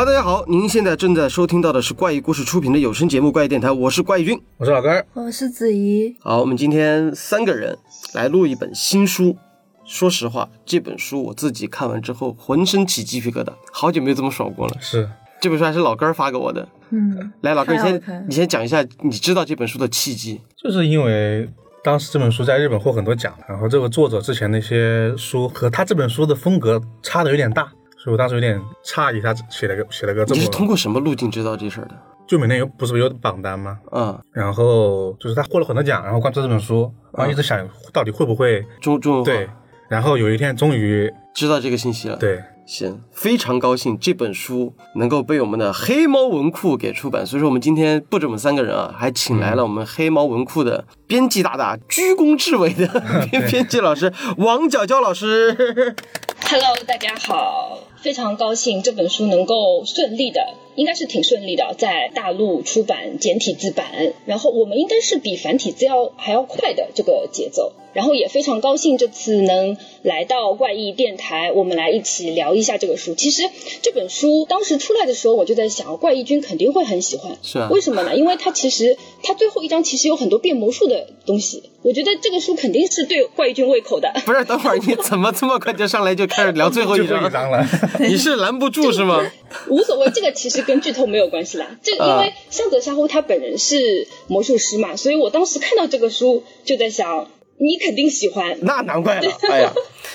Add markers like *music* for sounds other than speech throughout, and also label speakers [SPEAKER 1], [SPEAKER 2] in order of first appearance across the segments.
[SPEAKER 1] 哈喽，大家好，您现在正在收听到的是怪异故事出品的有声节目《怪异电台》，我是怪异君。
[SPEAKER 2] 我是老根儿，
[SPEAKER 3] 我是子怡，
[SPEAKER 1] 好，我们今天三个人来录一本新书。说实话，这本书我自己看完之后，浑身起鸡皮疙瘩，好久没有这么爽过了。
[SPEAKER 2] 是
[SPEAKER 1] 这本书还是老根儿发给我的。
[SPEAKER 3] 嗯，
[SPEAKER 1] 来，老根儿，你先你先讲一下，你知道这本书的契机。
[SPEAKER 2] 就是因为当时这本书在日本获很多奖，然后这个作者之前那些书和他这本书的风格差的有点大，所以我当时有点诧异，他写了个写了个这
[SPEAKER 1] 你是通，过什么路径知道这事儿的？
[SPEAKER 2] 就每年有不是有榜单吗？
[SPEAKER 1] 嗯、
[SPEAKER 2] 然后就是他获了很多奖，然后关注这本书，然后一直想到底会不会
[SPEAKER 1] 中中
[SPEAKER 2] 对，然后有一天终于
[SPEAKER 1] 知道这个信息了。，
[SPEAKER 2] 对，
[SPEAKER 1] 行，非常高兴这本书能够被我们的黑猫文库给出版。所以说，我们今天不止我们三个人啊，还请来了我们黑猫文库的编辑大大，居功至伟的 *laughs* 编编辑老师王角娇老师。
[SPEAKER 4] Hello，大家好，非常高兴这本书能够顺利的，应该是挺顺利的，在大陆出版简体字版，然后我们应该是比繁体字要还要快的这个节奏，然后也非常高兴这次能来到怪异电台，我们来一起聊一下这个书。其实这本书当时出来的时候，我就在想，怪异君肯定会很喜欢，
[SPEAKER 1] 是啊
[SPEAKER 4] 为什么呢？因为它其实它最后一章其实有很多变魔术的东西，我觉得这个书肯定是对怪异君胃口的。*laughs*
[SPEAKER 1] 不是，等会儿你怎么这么快就上来就开始聊最后一章
[SPEAKER 2] 了，*laughs*
[SPEAKER 1] 你是拦不住是吗？
[SPEAKER 4] 无所谓，这个其实跟剧透没有关系啦。这因为香泽沙呼他本人是魔术师嘛，所以我当时看到这个书就在想，你肯定喜欢。
[SPEAKER 1] 那难怪了，*laughs* 哎呀，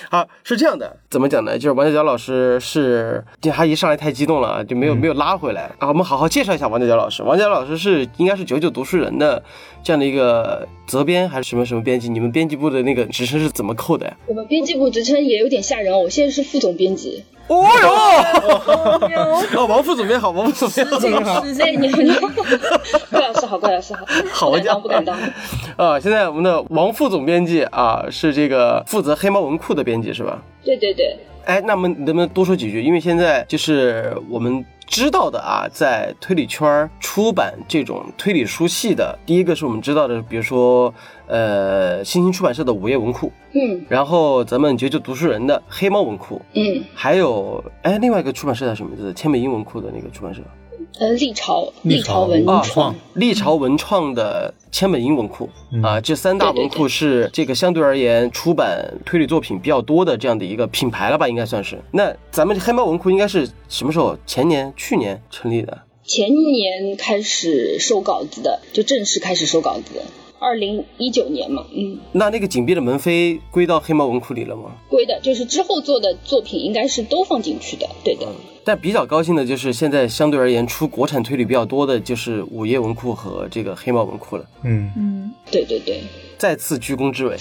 [SPEAKER 1] 好是这样的，怎么讲呢？就是王家娇老师是，这他一上来太激动了啊，就没有、没有拉回来啊。我们好好介绍一下王家娇老师。王家娇老师是应该是九九读书人的这样的一个责编还是什么什么编辑？你们编辑部的那个职称是怎么扣的呀？
[SPEAKER 4] 我们编辑部职称也有点吓人哦，我现在是副总编辑。
[SPEAKER 1] 哦哟，哦，王副总编好，王副总编好。
[SPEAKER 4] 哎，你们郭老师好，郭老师好，
[SPEAKER 1] 好家伙
[SPEAKER 4] 不敢当。*laughs*
[SPEAKER 1] 啊，现在我们的王副总编辑啊，是这个负责黑猫文库的编辑是吧？
[SPEAKER 4] 对对对，
[SPEAKER 1] 哎，那么能不能多说几句？因为现在就是我们知道的啊，在推理圈儿出版这种推理书系的，第一个是我们知道的，比如说呃，新兴出版社的午夜文库，
[SPEAKER 4] 嗯。
[SPEAKER 1] 然后咱们九九读书人的黑猫文库，
[SPEAKER 4] 嗯，
[SPEAKER 1] 还有哎，另外一个出版社叫什么名字？千美英文库的那个出版社。
[SPEAKER 4] 呃，历朝
[SPEAKER 2] 历朝
[SPEAKER 4] 历朝文
[SPEAKER 1] 啊
[SPEAKER 4] 创，
[SPEAKER 1] 历朝文创的千本英文库、
[SPEAKER 2] 嗯。
[SPEAKER 1] 啊，这三大文库是这个相对。而言出版推理作品比较多的这样的一个品牌了吧，应该算是。那咱们黑猫文库应该是什么时候？前年、去年成立的？
[SPEAKER 4] 前年开始收稿子的，就正式开始收稿子的，二零一九年嘛，嗯。
[SPEAKER 1] 那那个紧闭的门扉归到黑猫文库里了吗？
[SPEAKER 4] 归的，就是之后做的作品应该是都放进去的，对的。
[SPEAKER 1] 但比较高兴的就是现在相对而言出国产推理比较多的就是午夜文库和这个黑猫文库了。
[SPEAKER 2] 嗯，
[SPEAKER 3] 嗯，
[SPEAKER 4] 对对对，
[SPEAKER 1] 再次居功至伟，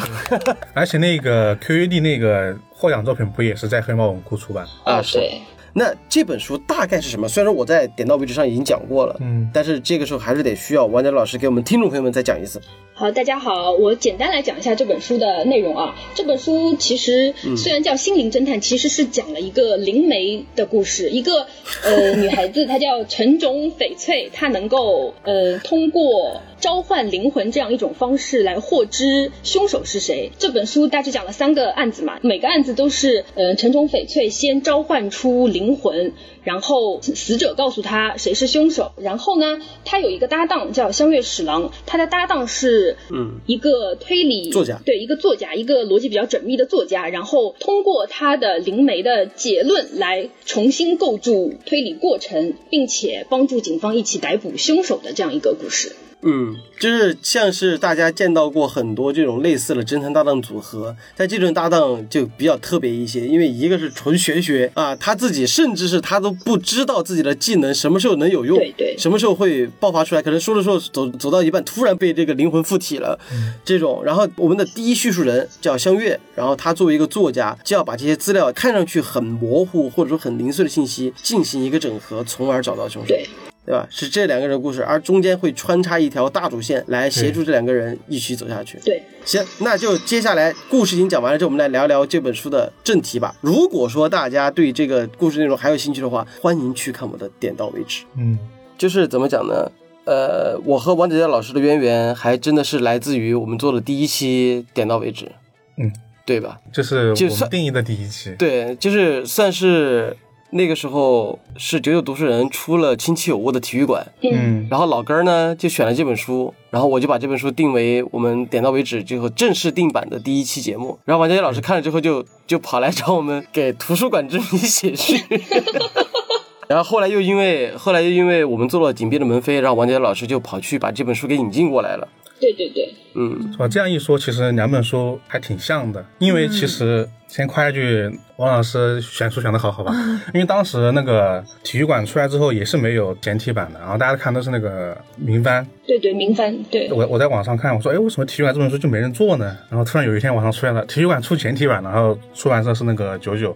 [SPEAKER 1] *laughs*
[SPEAKER 2] 而且那个 QUD 那个获奖作品不也是在黑猫文库出版？
[SPEAKER 4] 哦
[SPEAKER 1] 啊是
[SPEAKER 4] 对，
[SPEAKER 1] 那这本书大概是什么？虽然说我在点到为止上已经讲过了，
[SPEAKER 2] 嗯
[SPEAKER 1] 但是这个时候还是得需要王佳老师给我们听众朋友们再讲一次。
[SPEAKER 4] 好，大家好，我简单来讲一下这本书的内容啊。这本书其实虽然叫心灵侦探，其实是讲了一个灵媒的故事。一个呃 *laughs* 女孩子，她叫陈种翡翠，她能够呃通过召唤灵魂这样一种方式来获知凶手是谁。这本书大致讲了三个案子嘛，每个案子都是呃陈种翡翠先召唤出灵魂，然后死者告诉他谁是凶手，然后呢，他有一个搭档叫香月史郎，他的搭档是
[SPEAKER 1] 嗯
[SPEAKER 4] 一个推理
[SPEAKER 1] 作家
[SPEAKER 4] 对一个作家，一个逻辑比较缜密的作家，然后通过他的灵媒的结论来重新构筑推理过程，并且帮助警方一起逮捕凶手的这样一个故事。
[SPEAKER 1] 嗯，就是像是大家见到过很多这种类似的侦探搭档组合，但这种搭档就比较特别一些，因为一个是纯玄学啊，他自己甚至是他都不知道自己的技能什么时候能有用，
[SPEAKER 4] 对对
[SPEAKER 1] 什么时候会爆发出来，可能说着说着走走到一半，突然被这个灵魂附体了，这种。然后我们的第一叙述人叫香月，然后他作为一个作家，就要把这些资料看上去很模糊或者说很零碎的信息进行一个整合，从而找到凶手。
[SPEAKER 4] 对，
[SPEAKER 1] 对吧？是这两个人的故事，而中间会穿插一条大主线来协助这两个人一起走下去。
[SPEAKER 4] 对，
[SPEAKER 1] 行，那就接下来故事已经讲完了之后，我们来聊聊这本书的正题吧。如果说大家对这个故事内容还有兴趣的话，欢迎去看我的点到为止。
[SPEAKER 2] 嗯，
[SPEAKER 1] 就是怎么讲呢？呃，我和王姐姐老师的渊源还真的是来自于我们做的第一期点到为止，
[SPEAKER 2] 嗯，
[SPEAKER 1] 对吧？
[SPEAKER 2] 就是
[SPEAKER 1] 就算
[SPEAKER 2] 我们定义的第一期。
[SPEAKER 1] 对，就是算是那个时候是九九读书人出了《亲戚有误》的体育馆，
[SPEAKER 2] 嗯，
[SPEAKER 1] 然后老根儿呢就选了这本书，然后我就把这本书定为我们点到为止最后正式定版的第一期节目。然后王佳佳老师看了之后就就跑来找我们给图书馆之谜写序。*laughs* 然后后来又因为后来又因为我们做了紧闭的门扉，然后王佳佳老师就跑去把这本书给引进过来了。
[SPEAKER 4] 对对对，
[SPEAKER 1] 嗯，
[SPEAKER 2] 是吧？这样一说，其实两本书还挺像的。因为其实先夸一句，王老师选书选的好，好吧？*laughs* 因为当时那个体育馆出来之后也是没有简体版的，然后大家看都是那个明翻。
[SPEAKER 4] 对对，明翻，对，
[SPEAKER 2] 我我在网上看，我说，哎，为什么体育馆这本书就没人做呢？然后突然有一天网上出现了体育馆出简体版，然后出版社是那个九九，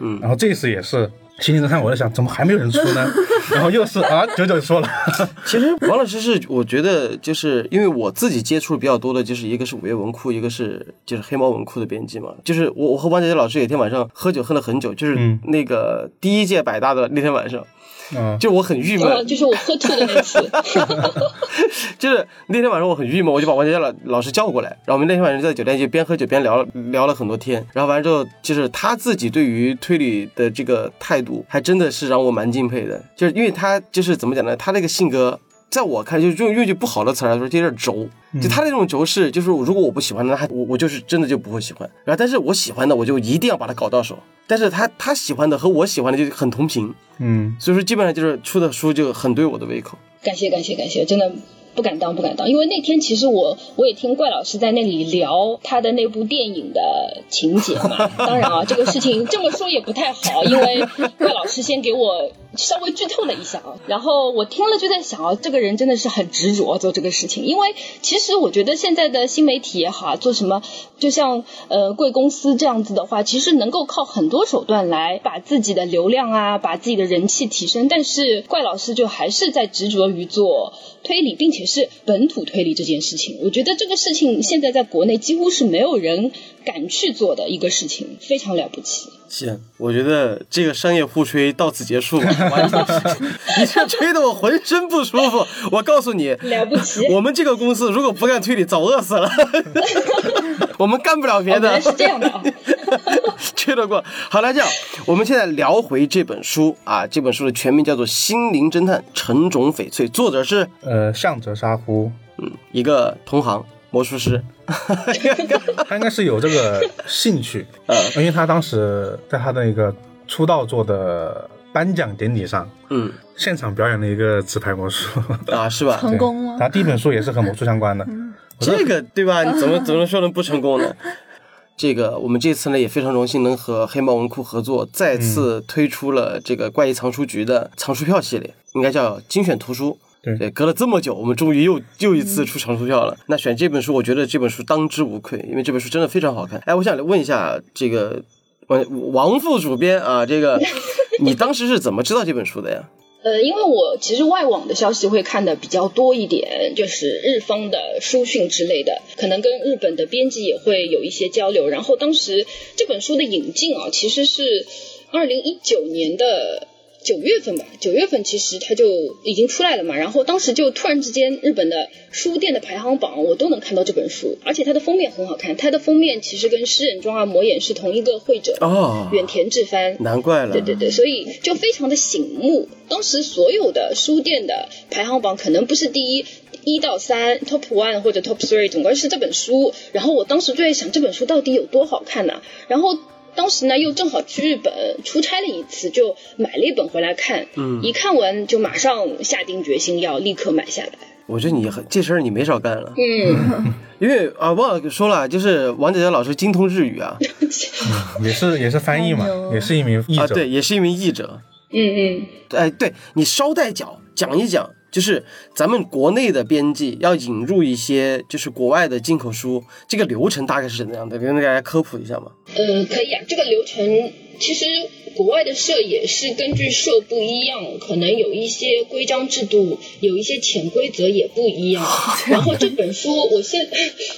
[SPEAKER 1] 嗯
[SPEAKER 2] 然后这次也是。心情侦探，我在想，怎么还没有人出呢？*laughs* 然后又是啊，九九说了，*laughs*
[SPEAKER 1] 其实王老师是我觉得就是因为我自己接触比较多的，就是一个是五月文库，一个是就是黑猫文库的编辑嘛。就是我我和王姐姐老师有一天晚上喝酒喝了很久，就是
[SPEAKER 2] 嗯
[SPEAKER 1] 那个第一届百大的那天晚上，
[SPEAKER 2] 嗯，
[SPEAKER 1] 就我很郁闷，
[SPEAKER 4] 哦，就是我喝吐的那次，*laughs*
[SPEAKER 1] 就是那天晚上我很郁闷，我就把王佳佳老老师叫过来，然后我们那天晚上就在酒店就边喝酒边聊聊了很多天，然后完了之后，就是他自己对于推理的这个态度，还真的是让我蛮敬佩的，就是因为他就是怎么讲呢，他那个性格。在我看，就是用用句不好的词来说，就有点轴。就他那种轴是，就是如果我不喜欢的，那他我我就是真的就不会喜欢。然后，但是我喜欢的，我就一定要把它搞到手。但是他他喜欢的和我喜欢的就很同频，
[SPEAKER 2] 嗯，
[SPEAKER 1] 所以说基本上就是出的书就很对我的胃口。
[SPEAKER 4] 感谢感谢感谢，真的不敢当不敢当，因为那天其实我我也听怪老师在那里聊他的那部电影的情节嘛。当然啊，这个事情这么说也不太好，因为怪老师先给我稍微剧透了一下啊。然后我听了就在想啊，这个人真的是很执着做这个事情，因为其实我觉得现在的新媒体也好，做什么就像呃贵公司这样子的话，其实能够靠很多手段来把自己的流量啊，把自己的人气提升，但是怪老师就还是在执着于做推理，并且是本土推理这件事情。我觉得这个事情现在在国内几乎是没有人敢去做的一个事情，非常了不起。
[SPEAKER 1] 行，我觉得这个商业互吹到此结束。完全你这吹的我浑身不舒服。我告诉你，
[SPEAKER 4] 了不起 *laughs*
[SPEAKER 1] 我们这个公司如果不干推理，早饿死了。*laughs* 我们干不了别的。
[SPEAKER 4] 哦是这样的啊 *laughs*
[SPEAKER 1] 吹得过。好了，这样我们现在聊回这本书啊，这本书的全名叫做《心灵侦探陈种翡翠》，作者是
[SPEAKER 2] 呃，向泽沙夫，嗯
[SPEAKER 1] 一个同行魔术师。*laughs*
[SPEAKER 2] 他应该是有这个兴趣，
[SPEAKER 1] 嗯
[SPEAKER 2] 因为他当时在他的一个出道作的颁奖典礼上，
[SPEAKER 1] 嗯
[SPEAKER 2] 现场表演了一个纸牌魔术，
[SPEAKER 1] 啊，是吧？*laughs*
[SPEAKER 3] 成功吗？
[SPEAKER 2] 他第一本书也是和魔术相关的，
[SPEAKER 1] 这个对吧？*laughs* 你怎么怎么说能不成功呢？这个我们这次呢也非常荣幸能和黑猫文库合作，再次推出了这个怪异藏书局的藏书票系列，应该叫精选图书。
[SPEAKER 2] 对
[SPEAKER 1] 对，隔了这么久，我们终于又又一次出长书票了。那选这本书，我觉得这本书当之无愧，因为这本书真的非常好看。哎，我想问一下这个王王副主编啊，这个 *laughs* 你当时是怎么知道这本书的呀？
[SPEAKER 4] 呃，因为我其实外网的消息会看的比较多一点，就是日方的书讯之类的，可能跟日本的编辑也会有一些交流。然后当时这本书的引进啊，其实是二零一九年的。九月份吧，九月份其实它就已经出来了嘛，然后当时就突然之间，日本的书店的排行榜我都能看到这本书，而且它的封面很好看，它的封面其实跟诗人庄啊、魔眼是同一个绘者，
[SPEAKER 1] 哦，
[SPEAKER 4] 远田志帆，
[SPEAKER 1] 难怪了。
[SPEAKER 4] 对对对，所以就非常的醒目。当时所有的书店的排行榜可能不是第一。一到三，top one 或者 top three，总归是这本书。然后我当时就在想，这本书到底有多好看呢、然后当时呢，又正好去日本出差了一次，就买了一本回来看。
[SPEAKER 1] 嗯
[SPEAKER 4] 一看完就马上下定决心要立刻买下来。
[SPEAKER 1] 我觉得你很这事儿你没少干了。
[SPEAKER 4] 嗯，*laughs*
[SPEAKER 1] 因为啊，忘了说了，就是王姐姐老师精通日语啊，*laughs*
[SPEAKER 2] 也是也是翻译嘛也是一名译
[SPEAKER 1] 啊，
[SPEAKER 2] 者，
[SPEAKER 1] 对，也是一名译者。
[SPEAKER 4] 嗯嗯，
[SPEAKER 1] 哎，对你捎带脚讲一讲，就是咱们国内的编辑要引入一些就是国外的进口书，这个流程大概是怎样的？跟大家科普一下嘛。
[SPEAKER 4] 嗯，可以啊，这个流程其实国外的社也是根据社不一样，可能有一些规章制度，有一些潜规则也不一样。*laughs* 然后这本书，我现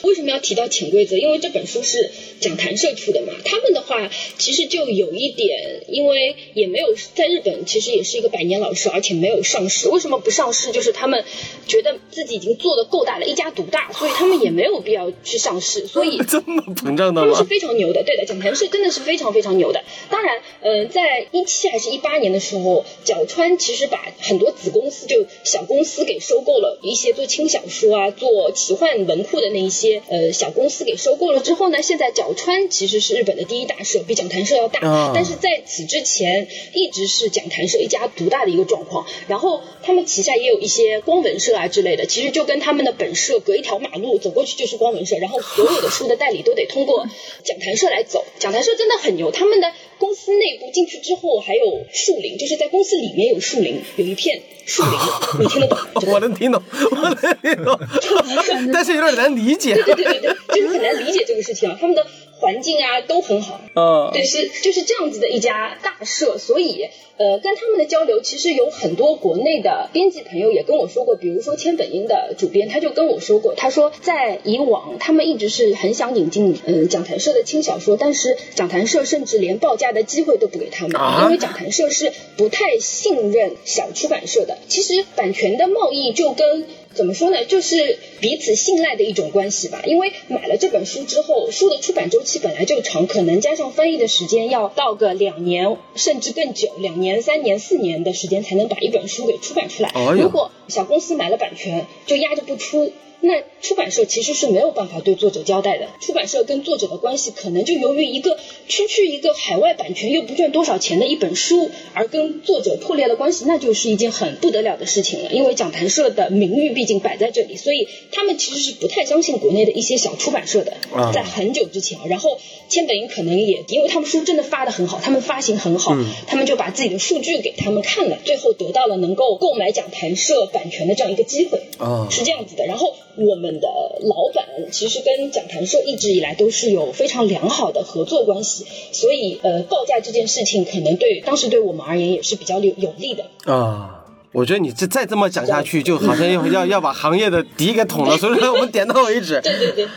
[SPEAKER 4] 为什么要提到潜规则？因为这本书是讲谈社出的嘛，他们的话其实就有一点因为也没有在日本，其实也是一个百年老社，而且没有上市。*laughs* 为什么不上市？就是他们觉得自己已经做的够大了，一家独大，所以他们也没有必要去上市。所以 *laughs*
[SPEAKER 1] 这么膨胀的
[SPEAKER 4] 他们是？非常牛的，对的，讲坛社真的是非常非常牛的。当然，呃，在一七还是一八年的时候，角川其实把很多子公司就小公司给收购了，一些做轻小说啊、做奇幻文库的那一些呃小公司给收购了之后呢，现在角川其实是日本的第一大社，比讲谈社要大。
[SPEAKER 1] 啊
[SPEAKER 4] 但是在此之前，一直是讲谈社一家独大的一个状况。然后他们旗下也有一些光文社啊之类的，其实就跟他们的本社隔一条马路，走过去就是光文社，然后所有的书的代理都得通过讲谈社来走。讲谈社真的很牛，他们的公司内部进去之后还有树林，就是在公司里面有树林，有一片树林，*laughs* 你听得懂
[SPEAKER 1] 我能听懂，我能听懂，*laughs* 但是有点难理解。
[SPEAKER 4] 对对对对对，就是很难理解这个事情啊，他们的环境啊都很好。
[SPEAKER 1] 嗯，
[SPEAKER 4] 对，是就是这样子的一家大社，所以呃，跟他们的交流，其实有很多国内的编辑朋友也跟我说过，比如说千本樱的主编，他就跟我说过，他说在以往他们一直是很想引进嗯、呃讲坛社的轻小说，但是讲坛社甚至连报价的机会都不给他们，
[SPEAKER 1] 啊
[SPEAKER 4] 因为讲坛社是不太信任小出版社的。其实版权的贸易就跟怎么说呢，就是彼此信赖的一种关系吧。因为买了这本书之后，书的出版周期本来就长，可能加上翻译的时间要到个两年甚至更久，两年、三年、四年的时间才能把一本书给出版出来。如果小公司买了版权就压着不出。那出版社其实是没有办法对作者交代的，出版社跟作者的关系可能就由于一个区区一个海外版权又不赚多少钱的一本书，而跟作者破裂了关系，那就是一件很不得了的事情了。因为讲坛社的名誉毕竟摆在这里，所以他们其实是不太相信国内的一些小出版社的
[SPEAKER 1] 啊，
[SPEAKER 4] 在很久之前啊。然后千本樱可能也因为他们书真的发的很好，他们发行很好，他们就把自己的数据给他们看了，最后得到了能够购买讲坛社版权的这样一个机会。
[SPEAKER 1] 啊
[SPEAKER 4] 是这样子的。然后我们的老板其实跟讲谈社一直以来都是有非常良好的合作关系，所以呃报价这件事情可能对当时对我们而言也是比较有有利的。
[SPEAKER 1] 啊。我觉得你这再这么讲下去，就好像要要要把行业的底给捅了，所以说我们 *laughs* 点到为止。
[SPEAKER 4] 对对对，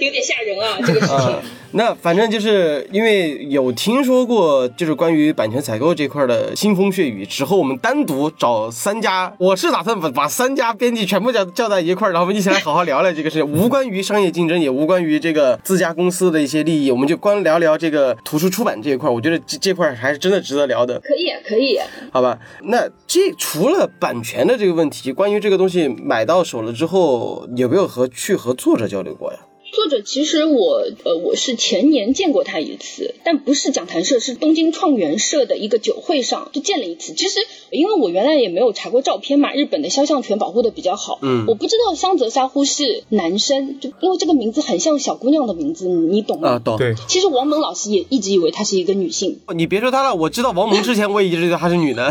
[SPEAKER 4] 有点吓人啊，这个事情。
[SPEAKER 1] 啊，那反正就是因为有听说过，就是关于版权采购这块的腥风血雨。之后我们单独找三家，我是打算把把三家编辑全部叫叫在一块儿，然后我们一起来好好聊聊这个事情，无关于商业竞争，也无关于这个自家公司的一些利益，我们就光聊聊这个图书出版这一块儿。我觉得这这块儿还是真的值得聊的。
[SPEAKER 4] 可以啊，可以啊。
[SPEAKER 1] 好吧，那这除了版权的这个问题，关于这个东西买到手了之后，有没有和去和作者交流过呀？
[SPEAKER 4] 作者其实我呃我是前年见过他一次，但不是讲坛社，是东京创元社的一个酒会上就见了一次。其实因为我原来也没有查过照片嘛，日本的肖像权保护的比较好，
[SPEAKER 1] 嗯
[SPEAKER 4] 我不知道香泽沙呼是男生，就因为这个名字很像小姑娘的名字，你你懂吗？
[SPEAKER 1] 啊，懂。
[SPEAKER 2] 对，
[SPEAKER 4] 其实王蒙老师也一直以为她是一个女性，
[SPEAKER 1] 你别说她了，我知道王蒙之前我也一直觉得她是女的，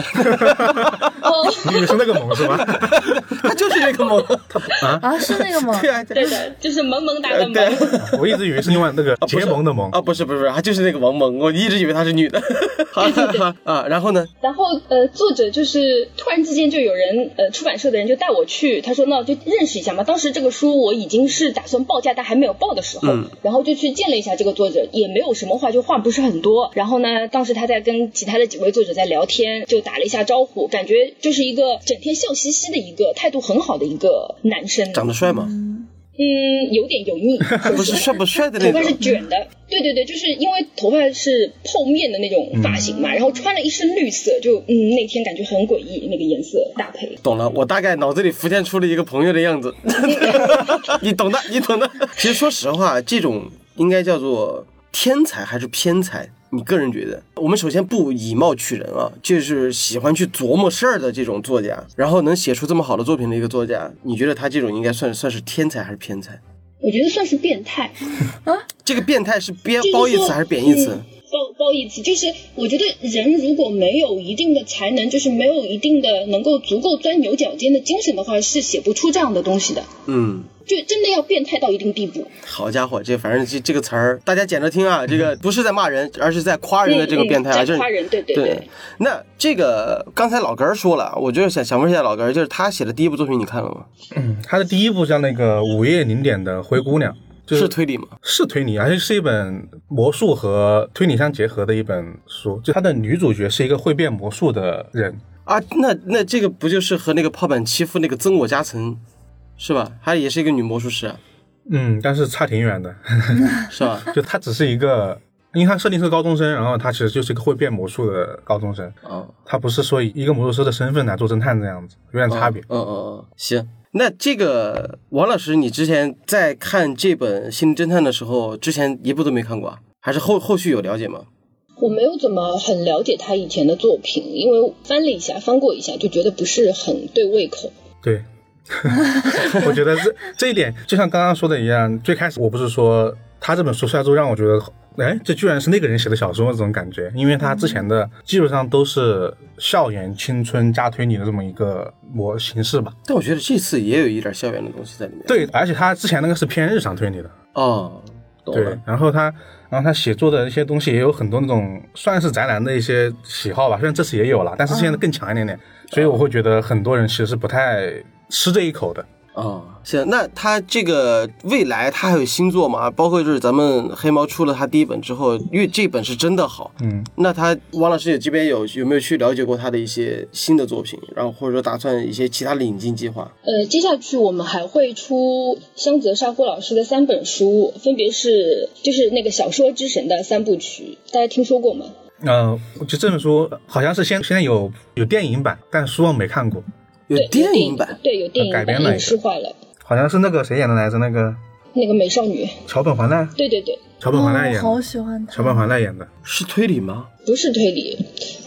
[SPEAKER 4] 哦，*laughs*
[SPEAKER 2] 你是那个蒙是吗？*laughs*
[SPEAKER 1] 她就是那个蒙。
[SPEAKER 3] 啊啊，是那个蒙？*laughs*
[SPEAKER 1] 对啊，
[SPEAKER 4] 对的，就是萌萌哒的萌。
[SPEAKER 1] 对 *laughs*
[SPEAKER 2] 我一直以为是另外那个结盟的盟。
[SPEAKER 1] 啊，不是不是不是，她就是那个王蒙，我一直以为她是女的。*laughs* 好好啊，然后呢？
[SPEAKER 4] 然后呃，作者就是突然之间就有人呃，出版社的人就带我去，他说那就认识一下嘛。当时这个书我已经是打算报价，但还没有报的时候，
[SPEAKER 1] 嗯
[SPEAKER 4] 然后就去见了一下这个作者，也没有什么话，就话不是很多。然后呢，当时他在跟其他的几位作者在聊天，就打了一下招呼，感觉就是一个整天笑嘻嘻的一个态度很好的一个男生，
[SPEAKER 1] 长得帅吗？
[SPEAKER 4] 嗯，有点油腻，*laughs*
[SPEAKER 1] 不是帅不帅的那种
[SPEAKER 4] 头发是。卷的，对对对，就是因为头发是泡面的那种发型嘛，然后穿了一身绿色，就嗯那天感觉很诡异，那个颜色搭配。
[SPEAKER 1] 懂了，我大概脑子里浮现出了一个朋友的样子，*laughs* 你懂的，你懂的。其实说实话，这种应该叫做天才还是偏才？你个人觉得？我们首先不以貌取人啊，就是喜欢去琢磨事儿的这种作家，然后能写出这么好的作品的一个作家，你觉得他这种应该算算是天才还是偏才？
[SPEAKER 4] 我觉得算是变态啊，
[SPEAKER 1] 这个变态是编
[SPEAKER 4] 就是说
[SPEAKER 1] 褒义词还是贬义词？
[SPEAKER 4] 嗯褒褒义词，就是我觉得人如果没有一定的才能，就是没有一定的能够足够钻牛角尖的精神的话，是写不出这样的东西的。
[SPEAKER 1] 嗯。
[SPEAKER 4] 就真的要变态到一定地步。
[SPEAKER 1] 好家伙，这反正这这个词儿，大家捡着听啊，这个不是在骂人，而是在夸人的这个变态啊，就是
[SPEAKER 4] 夸人，对对
[SPEAKER 1] 对。那这个刚才老根儿说了，我就是想想问一下老根儿，就是他写的第一部作品你看了吗？
[SPEAKER 2] 嗯，他的第一部叫那个《午夜零点的灰姑娘》，就是
[SPEAKER 1] 推理吗？
[SPEAKER 2] 是推理，而且是一本魔术和推理相结合的一本书。就它的女主角是一个会变魔术的人，
[SPEAKER 1] 啊，那那这个不就是和那个泡板欺负那个增我加层是吧？她也是一个女魔术师啊，
[SPEAKER 2] 嗯，但是差挺远的。*laughs*
[SPEAKER 1] 是吧？*laughs*
[SPEAKER 2] 就她只是一个，因为她设定是个高中生，然后她其实就是一个会变魔术的高中生，
[SPEAKER 1] 哦，
[SPEAKER 2] 她不是说以一个魔术师的身份来做侦探这样子，有点差别。
[SPEAKER 1] 嗯嗯嗯，行。那这个王老师，你之前在看这本《心灵侦探》的时候，之前一部都没看过啊？还是后后续有了解吗？
[SPEAKER 4] 我没有怎么很了解他以前的作品，因为翻了一下，翻过一下，就觉得不是很对胃口。
[SPEAKER 2] 对，*laughs* 我觉得这这一点就像刚刚说的一样，最开始我不是说他这本书出来之后让我觉得，哎，这居然是那个人写的小说这种感觉，因为他之前的基本上都是校园青春加推理的这么一个模形式吧。
[SPEAKER 1] 但我觉得这次也有一点校园的东西在里面。
[SPEAKER 2] 对，而且他之前那个是偏日常推理的，
[SPEAKER 1] 哦，懂
[SPEAKER 2] 对
[SPEAKER 1] 了。，
[SPEAKER 2] 然后他，然后他写作的一些东西也有很多那种算是宅男的一些喜好吧，虽然这次也有了，但是现在更强一点点，所以我会觉得很多人其实是不太吃这一口的。
[SPEAKER 1] 哦，行，那他这个未来他还有新作吗？包括就是咱们黑猫出了他第一本之后，因为这本是真的好，
[SPEAKER 2] 嗯，
[SPEAKER 1] 那他王老师也这边有有没有去了解过他的一些新的作品，然后或者说打算一些其他的引进计划？
[SPEAKER 4] 呃，接下去我们还会出香泽沙夫老师的三本书，分别是就是那个小说之神的三部曲，大家听说过吗？
[SPEAKER 2] 呃，就这本书好像是现现在有有电影版，但书我没看过，
[SPEAKER 1] 有，电影版，
[SPEAKER 4] 对，有电影版
[SPEAKER 2] 改编了一个
[SPEAKER 4] 影视化了。
[SPEAKER 2] 好像是那个谁演的来着？那个
[SPEAKER 4] 那个美少女，
[SPEAKER 2] 桥本环奈，
[SPEAKER 4] 对对对，
[SPEAKER 2] 桥本环奈演
[SPEAKER 3] 哦，好，喜欢他。
[SPEAKER 2] 桥本环奈演的。
[SPEAKER 1] 是推理吗？
[SPEAKER 4] 不是推理，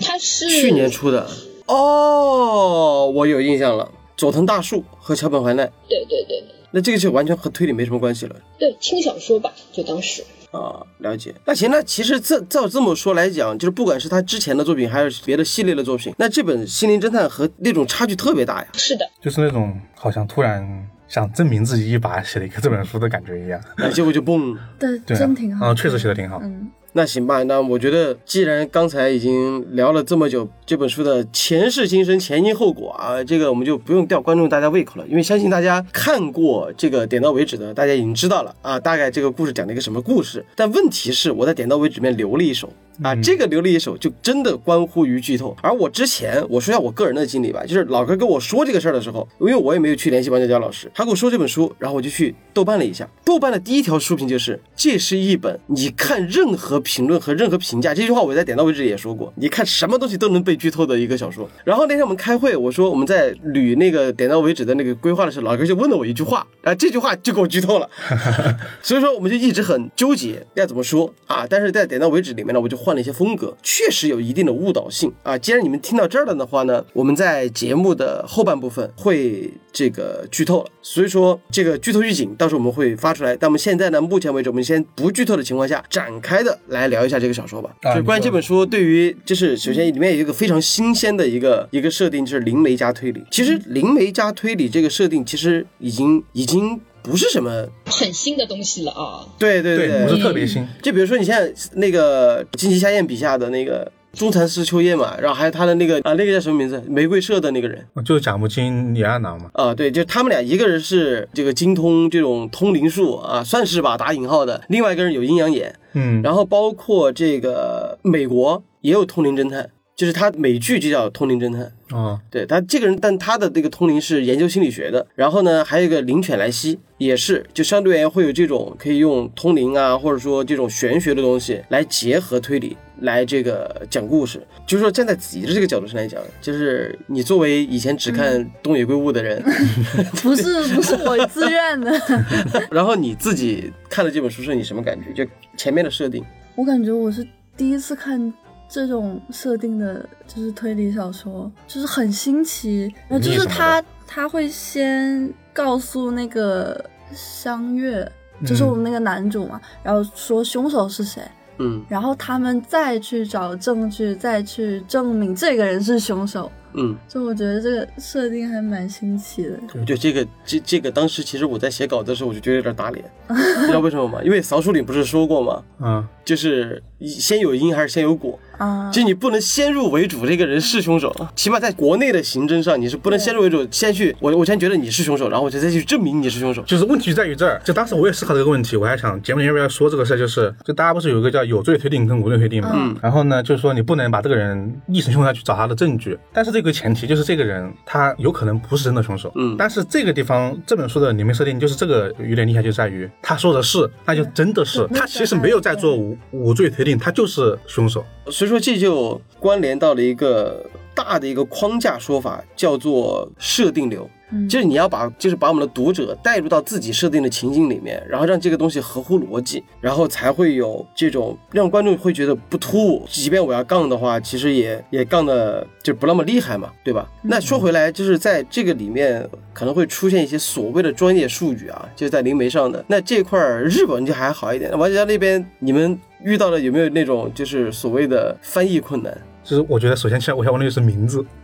[SPEAKER 4] 它是
[SPEAKER 1] 去年出的。哦，我有印象了，佐藤大树和桥本环奈，
[SPEAKER 4] 对对对
[SPEAKER 1] 那这个就完全和推理没什么关系了。
[SPEAKER 4] 对轻小说吧，就当时。
[SPEAKER 1] 啊，了解。那行，那其实这照这么说来讲，就是不管是他之前的作品，还是别的系列的作品，那这本《心灵侦探》和那种差距特别大呀。
[SPEAKER 4] 是的，
[SPEAKER 2] 就是那种好像突然想证明自己一把写了一个这本书的感觉一样。
[SPEAKER 1] 那结果就嘣。
[SPEAKER 3] 对，真挺好。
[SPEAKER 2] 啊，确实写的挺好。
[SPEAKER 3] 嗯，
[SPEAKER 1] 那行吧，那我觉得既然刚才已经聊了这么久这本书的前世今生、前因后果啊，这个我们就不用吊观众大家胃口了，因为相信大家看过这个点到为止的，大家已经知道了啊，大概这个故事讲了一个什么故事。但问题是，我在点到为止里面留了一手。啊，这个留了一手就真的关乎于剧透。而我之前我说一下我个人的经历吧，就是老哥跟我说这个事儿的时候，因为我也没有去联系王佳佳老师，他跟我说这本书，然后我就去豆瓣了一下。豆瓣的第一条书评就是：这是一本你看任何评论和任何评价，这句话我在点到为止也说过，你看什么东西都能被剧透的一个小说。然后那天我们开会，我说我们在捋那个点到为止的那个规划的时候，老哥就问了我一句话，然后这句话就给我剧透了。*laughs* 所以说我们就一直很纠结要怎么说啊，但是在点到为止里面呢，我就换了一些风格，确实有一定的误导性啊。既然你们听到这儿了的话呢，我们在节目的后半部分会这个剧透了，所以说这个剧透预警到时候我们会发出来。但我们现在呢，目前为止我们先不剧透的情况下，展开的来聊一下这个小说吧。
[SPEAKER 2] 啊
[SPEAKER 1] 就是关于这本书，对于就是首先里面有一个非常新鲜的一个一个设定，就是灵媒加推理。其实灵媒加推理这个设定其实已经已经不是什么
[SPEAKER 4] 很新的东西了啊。
[SPEAKER 1] 对对
[SPEAKER 2] 对，不是特别新。
[SPEAKER 1] 就比如说你现在那个金崎夏彦笔下的那个中禅师秋叶嘛，然后还有他的那个啊，那个叫什么名字？玫瑰社的那个人
[SPEAKER 2] 就是贾木金李亚男嘛。
[SPEAKER 1] 啊，对，就他们俩，一个人是这个精通这种通灵术啊，算是吧，打引号的；另外一个人有阴阳眼，
[SPEAKER 2] 嗯，
[SPEAKER 1] 然后包括这个美国也有通灵侦探，就是他美剧就叫通灵侦探。
[SPEAKER 2] 哦，
[SPEAKER 1] 对他这个人，但他的这个通灵是研究心理学的。然后呢，还有一个灵犬莱西，也是就相对而言会有这种可以用通灵啊，或者说这种玄学的东西来结合推理来这个讲故事。就是说站在自己的这个角度上来讲，就是你作为以前只看东野圭吾的人 *laughs* *laughs*
[SPEAKER 3] 不是不是我自愿的，*laughs*
[SPEAKER 1] 然后你自己看了这本书是你什么感觉？就前面的设定，
[SPEAKER 3] 我感觉我是第一次看这种设定的，就是推理小说，就是很新奇。然后就是他他会先告诉那个香月，就是我们那个男主嘛，然后说凶手是谁。
[SPEAKER 1] 嗯
[SPEAKER 3] 然后他们再去找证据，再去证明这个人是凶手。
[SPEAKER 1] 嗯，
[SPEAKER 3] 就我觉得这个设定还蛮新奇的。
[SPEAKER 1] 就这个这这个当时其实我在写稿子的时候我就觉得有点打脸，*laughs* 你知道为什么吗？因为扫鼠岭不是说过吗？
[SPEAKER 2] 嗯，
[SPEAKER 1] 就是先有因还是先有果？
[SPEAKER 3] 啊。
[SPEAKER 1] 就你不能先入为主，这个人是凶手，起码在国内的刑侦上，你是不能先入为主，先去我我先觉得你是凶手，然后我就再去证明你是凶手。
[SPEAKER 2] 就是问题在于这儿，就当时我也思考这个问题，我还想节目里要不要说这个事儿，就是就大家不是有一个叫有罪推定跟无罪推定嘛，
[SPEAKER 1] 嗯。
[SPEAKER 2] 然后呢，就是说你不能把这个人一成凶手下去找他的证据，但是这个前提就是这个人他有可能不是真的凶手，
[SPEAKER 1] 嗯。
[SPEAKER 2] 但是这个地方这本书的里面设定就是这个有点厉害，就在于他说的是，那就真的是，他其实没有在做无无罪推定，他就是凶手，
[SPEAKER 1] 所以说这就关联到了一个大的一个框架说法，叫做设定流。就是你要把，就是把我们的读者带入到自己设定的情境里面，然后让这个东西合乎逻辑，然后才会有这种让观众会觉得不突兀。即便我要杠的话，其实也也杠的就不那么厉害嘛，对吧？那说回来，就是在这个里面可能会出现一些所谓的专业术语啊，就是在灵媒上的。那这块儿日本就还好一点，王家那边你们遇到了有没有那种就是所谓的翻译困难？
[SPEAKER 2] 就是我觉得首先其实我想问的就是名字，*laughs*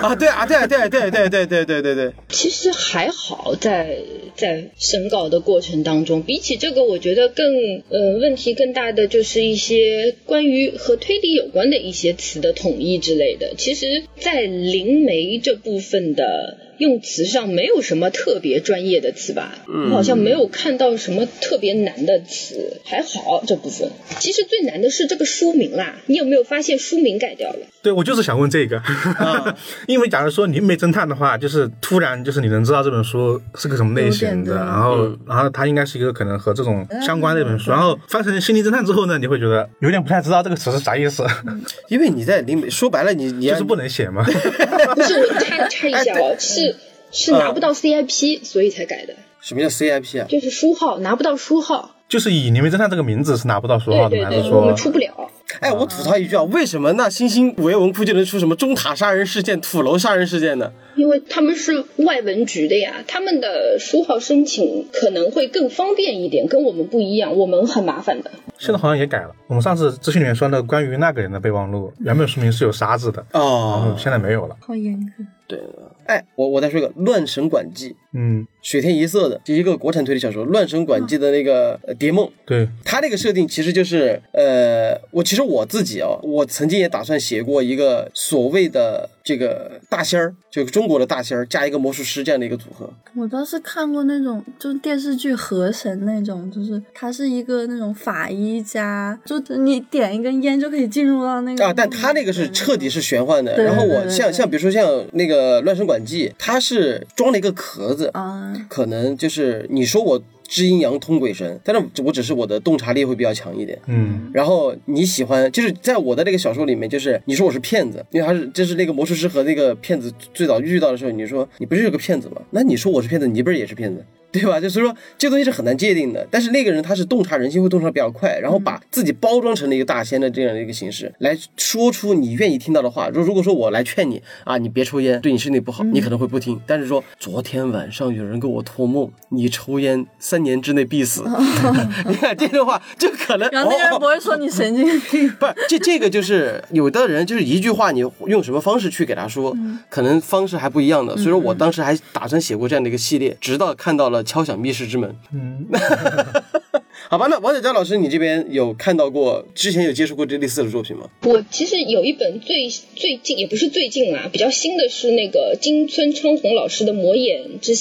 [SPEAKER 1] 啊，对啊，对啊，对啊对对对对对对对，
[SPEAKER 4] 其实还好在，在审稿的过程当中，比起这个，我觉得更呃问题更大的就是一些关于和推理有关的一些词的统一之类的。其实，在灵媒这部分的用词上，没有什么特别专业的词吧？我好像没有看到什么特别难的词，还好这部分。其实最难的是这个书名啦，你有没有发现书名改掉了？
[SPEAKER 2] 对我就是想问这个，*laughs* 因为假如说灵媒侦探的话，就是突然就是你能知道这本书是个什么类型的，然后然后它应该是一个可能和这种相关的一本书，然后翻成心灵侦探之后呢，你会觉得有点不太知道这个词是啥意思，*laughs*
[SPEAKER 1] 因为你在灵媒，说白了你你
[SPEAKER 2] 就是不能写嘛。*laughs*
[SPEAKER 4] 不是，我插插一下哦，是是拿不到 CIP，所以才改的，
[SPEAKER 1] 什么叫 CIP 啊？
[SPEAKER 4] 就是书号拿不到书号。
[SPEAKER 2] 就是以灵媒侦探这个名字是拿不到书号的吗？还
[SPEAKER 4] 对对对，
[SPEAKER 2] 是说
[SPEAKER 4] 我们出不了。
[SPEAKER 1] 哎，我吐槽一句啊，为什么那新兴五月文库就能出什么中塔杀人事件、土楼杀人事件呢？
[SPEAKER 4] 因为他们是外文局的呀，他们的书号申请可能会更方便一点，跟我们不一样，我们很麻烦的。
[SPEAKER 2] 现在好像也改了。我们上次咨询里面说的关于那个人的备忘录，原本书名是有沙字的，然后
[SPEAKER 1] 哦，
[SPEAKER 2] 现在没有了。
[SPEAKER 3] 好严格。
[SPEAKER 1] 对了，哎，我我再说一个《乱神馆记》，
[SPEAKER 2] 嗯，
[SPEAKER 1] 水天一色的，这是一个国产推理小说，《乱神馆记》的那个呃蝶梦，
[SPEAKER 2] 对，
[SPEAKER 1] 它那个设定其实就是，呃，我其实我自己哦，我曾经也打算写过一个所谓的这个大仙儿，就中国的大仙儿加一个魔术师这样的一个组合。
[SPEAKER 3] 我倒是看过那种，就是电视剧《河神》那种，就是他是一个那种法医家，就你点一根烟就可以进入到那个
[SPEAKER 1] 啊，但他那个是彻底是玄幻的。然后我像像比如说像那个《乱神馆记》，它是装了一个壳子，
[SPEAKER 3] 啊，
[SPEAKER 1] 可能就是你说我知阴阳通鬼神，但是我只是我的洞察力会比较强一点。
[SPEAKER 2] 嗯，
[SPEAKER 1] 然后你喜欢，就是在我的那个小说里面，就是你说我是骗子，因为他是就是那个魔术师和那个骗子最早遇到的时候，你说你不是个骗子吗？那你说我是骗子，你不是也是骗子？对吧？就所以说这东西是很难界定的。但是那个人他是洞察人心，会洞察比较快，然后把自己包装成了一个大仙的这样的一个形式，来说出你愿意听到的话。如如果说我来劝你啊，你别抽烟，对你身体不好，你可能会不听。但是说昨天晚上有人给我托梦，你抽烟三年之内必死。*laughs* 你看这句话就可能，
[SPEAKER 3] 然后那个人
[SPEAKER 1] 哦
[SPEAKER 3] 不会说你神经病。*laughs*
[SPEAKER 1] 不是，这这个就是有的人就是一句话，你用什么方式去给他说，可能方式还不一样的。所以说我当时还打算写过这样的一个系列，直到看到了《敲响密室之门》。嗯，*laughs* 好吧，那王小佳老师，你这边有看到过之前有接触过这类似的作品吗？
[SPEAKER 4] 我其实有一本最最近也不是最近啦，比较新的是那个金村昌宏老师的《魔眼之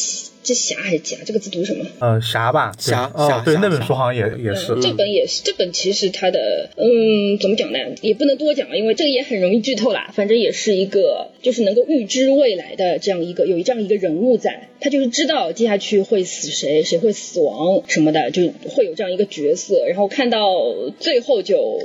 [SPEAKER 4] 之匣》还是甲？这个字读什么？
[SPEAKER 2] 呃，侠吧，对
[SPEAKER 1] 侠
[SPEAKER 2] 哦
[SPEAKER 1] 侠，
[SPEAKER 2] 对，那本书好像也也是
[SPEAKER 4] 嗯，，这本也是，这本其实它的，嗯，怎么讲呢？也不能多讲了，因为这个也很容易剧透啦。反正也是一个，就是能够预知未来的这样一个，有这样一个人物在，他就是知道接下去会死谁，谁会死亡什么的，就会有这样一个角色。然后看到最后就，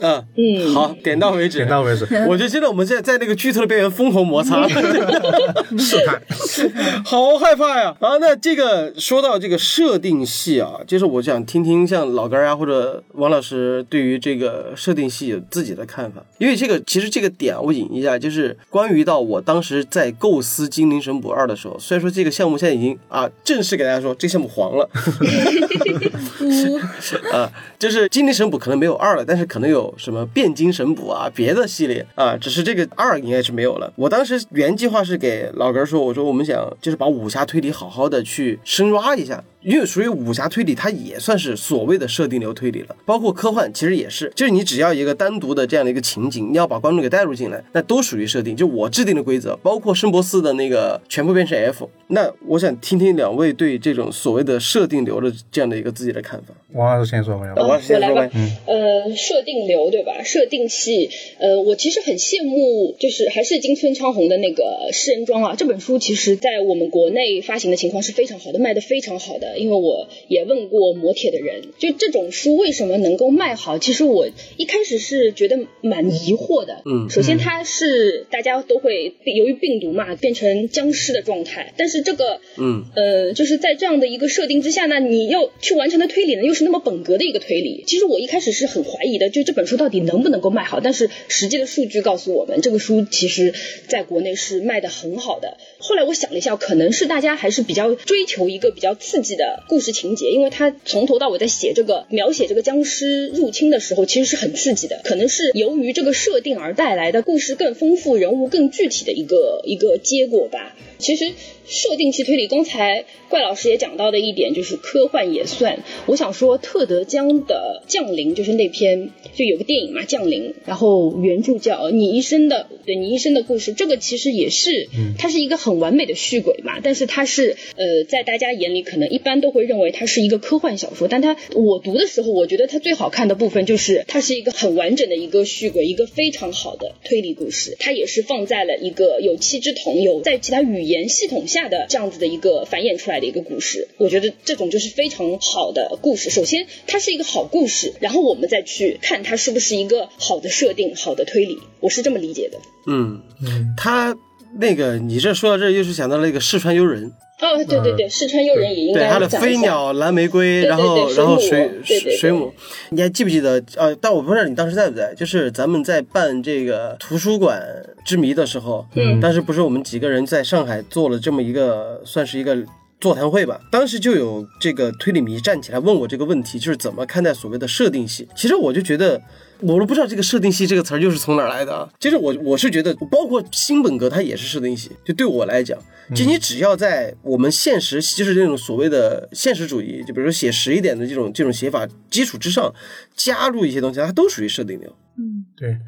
[SPEAKER 1] 嗯。
[SPEAKER 4] 嗯。
[SPEAKER 1] 好，点到为止，
[SPEAKER 2] 点到为止，*laughs*
[SPEAKER 1] 我觉得现在我们现在在那个剧透的边缘疯狂摩擦，*laughs*
[SPEAKER 2] 试探。*laughs*
[SPEAKER 1] 好害怕呀！啊，那这个说到这个设定系啊，就是我想听听像老根儿啊或者王老师对于这个设定系有自己的看法，因为这个其实这个点我引一下，就是关于到我当时在构思《精灵神捕二》的时候，虽然说这个项目现在已经啊正式给大家说这个项目黄了，啊，就是《精灵神捕》可能没有二了，但是可能有有什么变金神补啊，别的系列啊，只是这个二应该是没有了。我当时原计划是给老根说，我说我们想就是把武侠推理好好的去深挖一下。因为属于武侠推理，它也算是所谓的设定流推理了，包括科幻其实也是，就是你只要一个单独的这样的一个情景，你要把观众给带入进来，那都属于设定。就我制定的规则，包括圣博斯的那个全部变成 F。那我想听听两位对这种所谓的设定流的这样的一个自己的看法。
[SPEAKER 2] 王老师先说吧，
[SPEAKER 1] 王老师先说吧。
[SPEAKER 4] 呃，设定流对吧？设定系，呃，我其实很羡慕，就是还是金村昌宏的那个《诗人庄》啊，这本书其实在我们国内发行的情况是非常好的，卖的非常好的。因为我也问过磨铁的人，就这种书为什么能够卖好？其实我一开始是觉得蛮疑惑的。
[SPEAKER 1] 嗯，
[SPEAKER 4] 首先它是大家都会由于病毒嘛变成僵尸的状态，但是这个，
[SPEAKER 1] 嗯，
[SPEAKER 4] 呃，就是在这样的一个设定之下呢，你要去完成的推理呢又是那么本格的一个推理。其实我一开始是很怀疑的，就这本书到底能不能够卖好？但是实际的数据告诉我们，这个书其实在国内是卖的很好的。后来我想了一下，可能是大家还是比较追求一个比较刺激的故事情节，因为他从头到尾在写这个描写这个僵尸入侵的时候，其实是很刺激的。可能是由于这个设定而带来的故事更丰富、人物更具体的一个一个结果吧。其实设定系推理，刚才怪老师也讲到的一点就是科幻也算。我想说特德江的《降临》就是那篇，就有个电影嘛，《降临》，然后原著叫《你一生的对你一生的故事》，这个其实也是，它是一个很完美的续轨嘛。但是它是呃，在大家眼里可能一般都会认为它是一个科幻小说，但它我读的时候，我觉得它最好看的部分就是它是一个很完整的一个续轨，一个非常好的推理故事。它也是放在了一个有七只瞳，有在其他语言。言系统下的这样子的一个繁衍出来的一个故事，我觉得这种就是非常好的故事。首先，它是一个好故事，然后我们再去看它是不是一个好的设定、好的推理，我是这么理解的。
[SPEAKER 1] 嗯嗯，他那个你这说到这，又是想到了一个四川悠人。
[SPEAKER 4] 哦，对对对，四川悠人也应该
[SPEAKER 1] 对他的飞鸟、蓝玫瑰，然后然后水水母，你还记不记得？呃，但我不知道你当时在不在，就是咱们在办这个图书馆之谜的时候，
[SPEAKER 4] 嗯，
[SPEAKER 1] 当时不是我们几个人在上海做了这么一个，算是一个座谈会吧。当时就有这个推理迷站起来问我这个问题，就是怎么看待所谓的设定系？其实我就觉得。我都不知道这个设定系这个词儿又是从哪儿来的啊！其实我我是觉得，包括新本格它也是设定系。就对我来讲，就你只要在我们现实，就是那种所谓的现实主义，就比如说写实一点的这种这种写法基础之上，加入一些东西，它都属于设定流。
[SPEAKER 3] 嗯，
[SPEAKER 2] 对，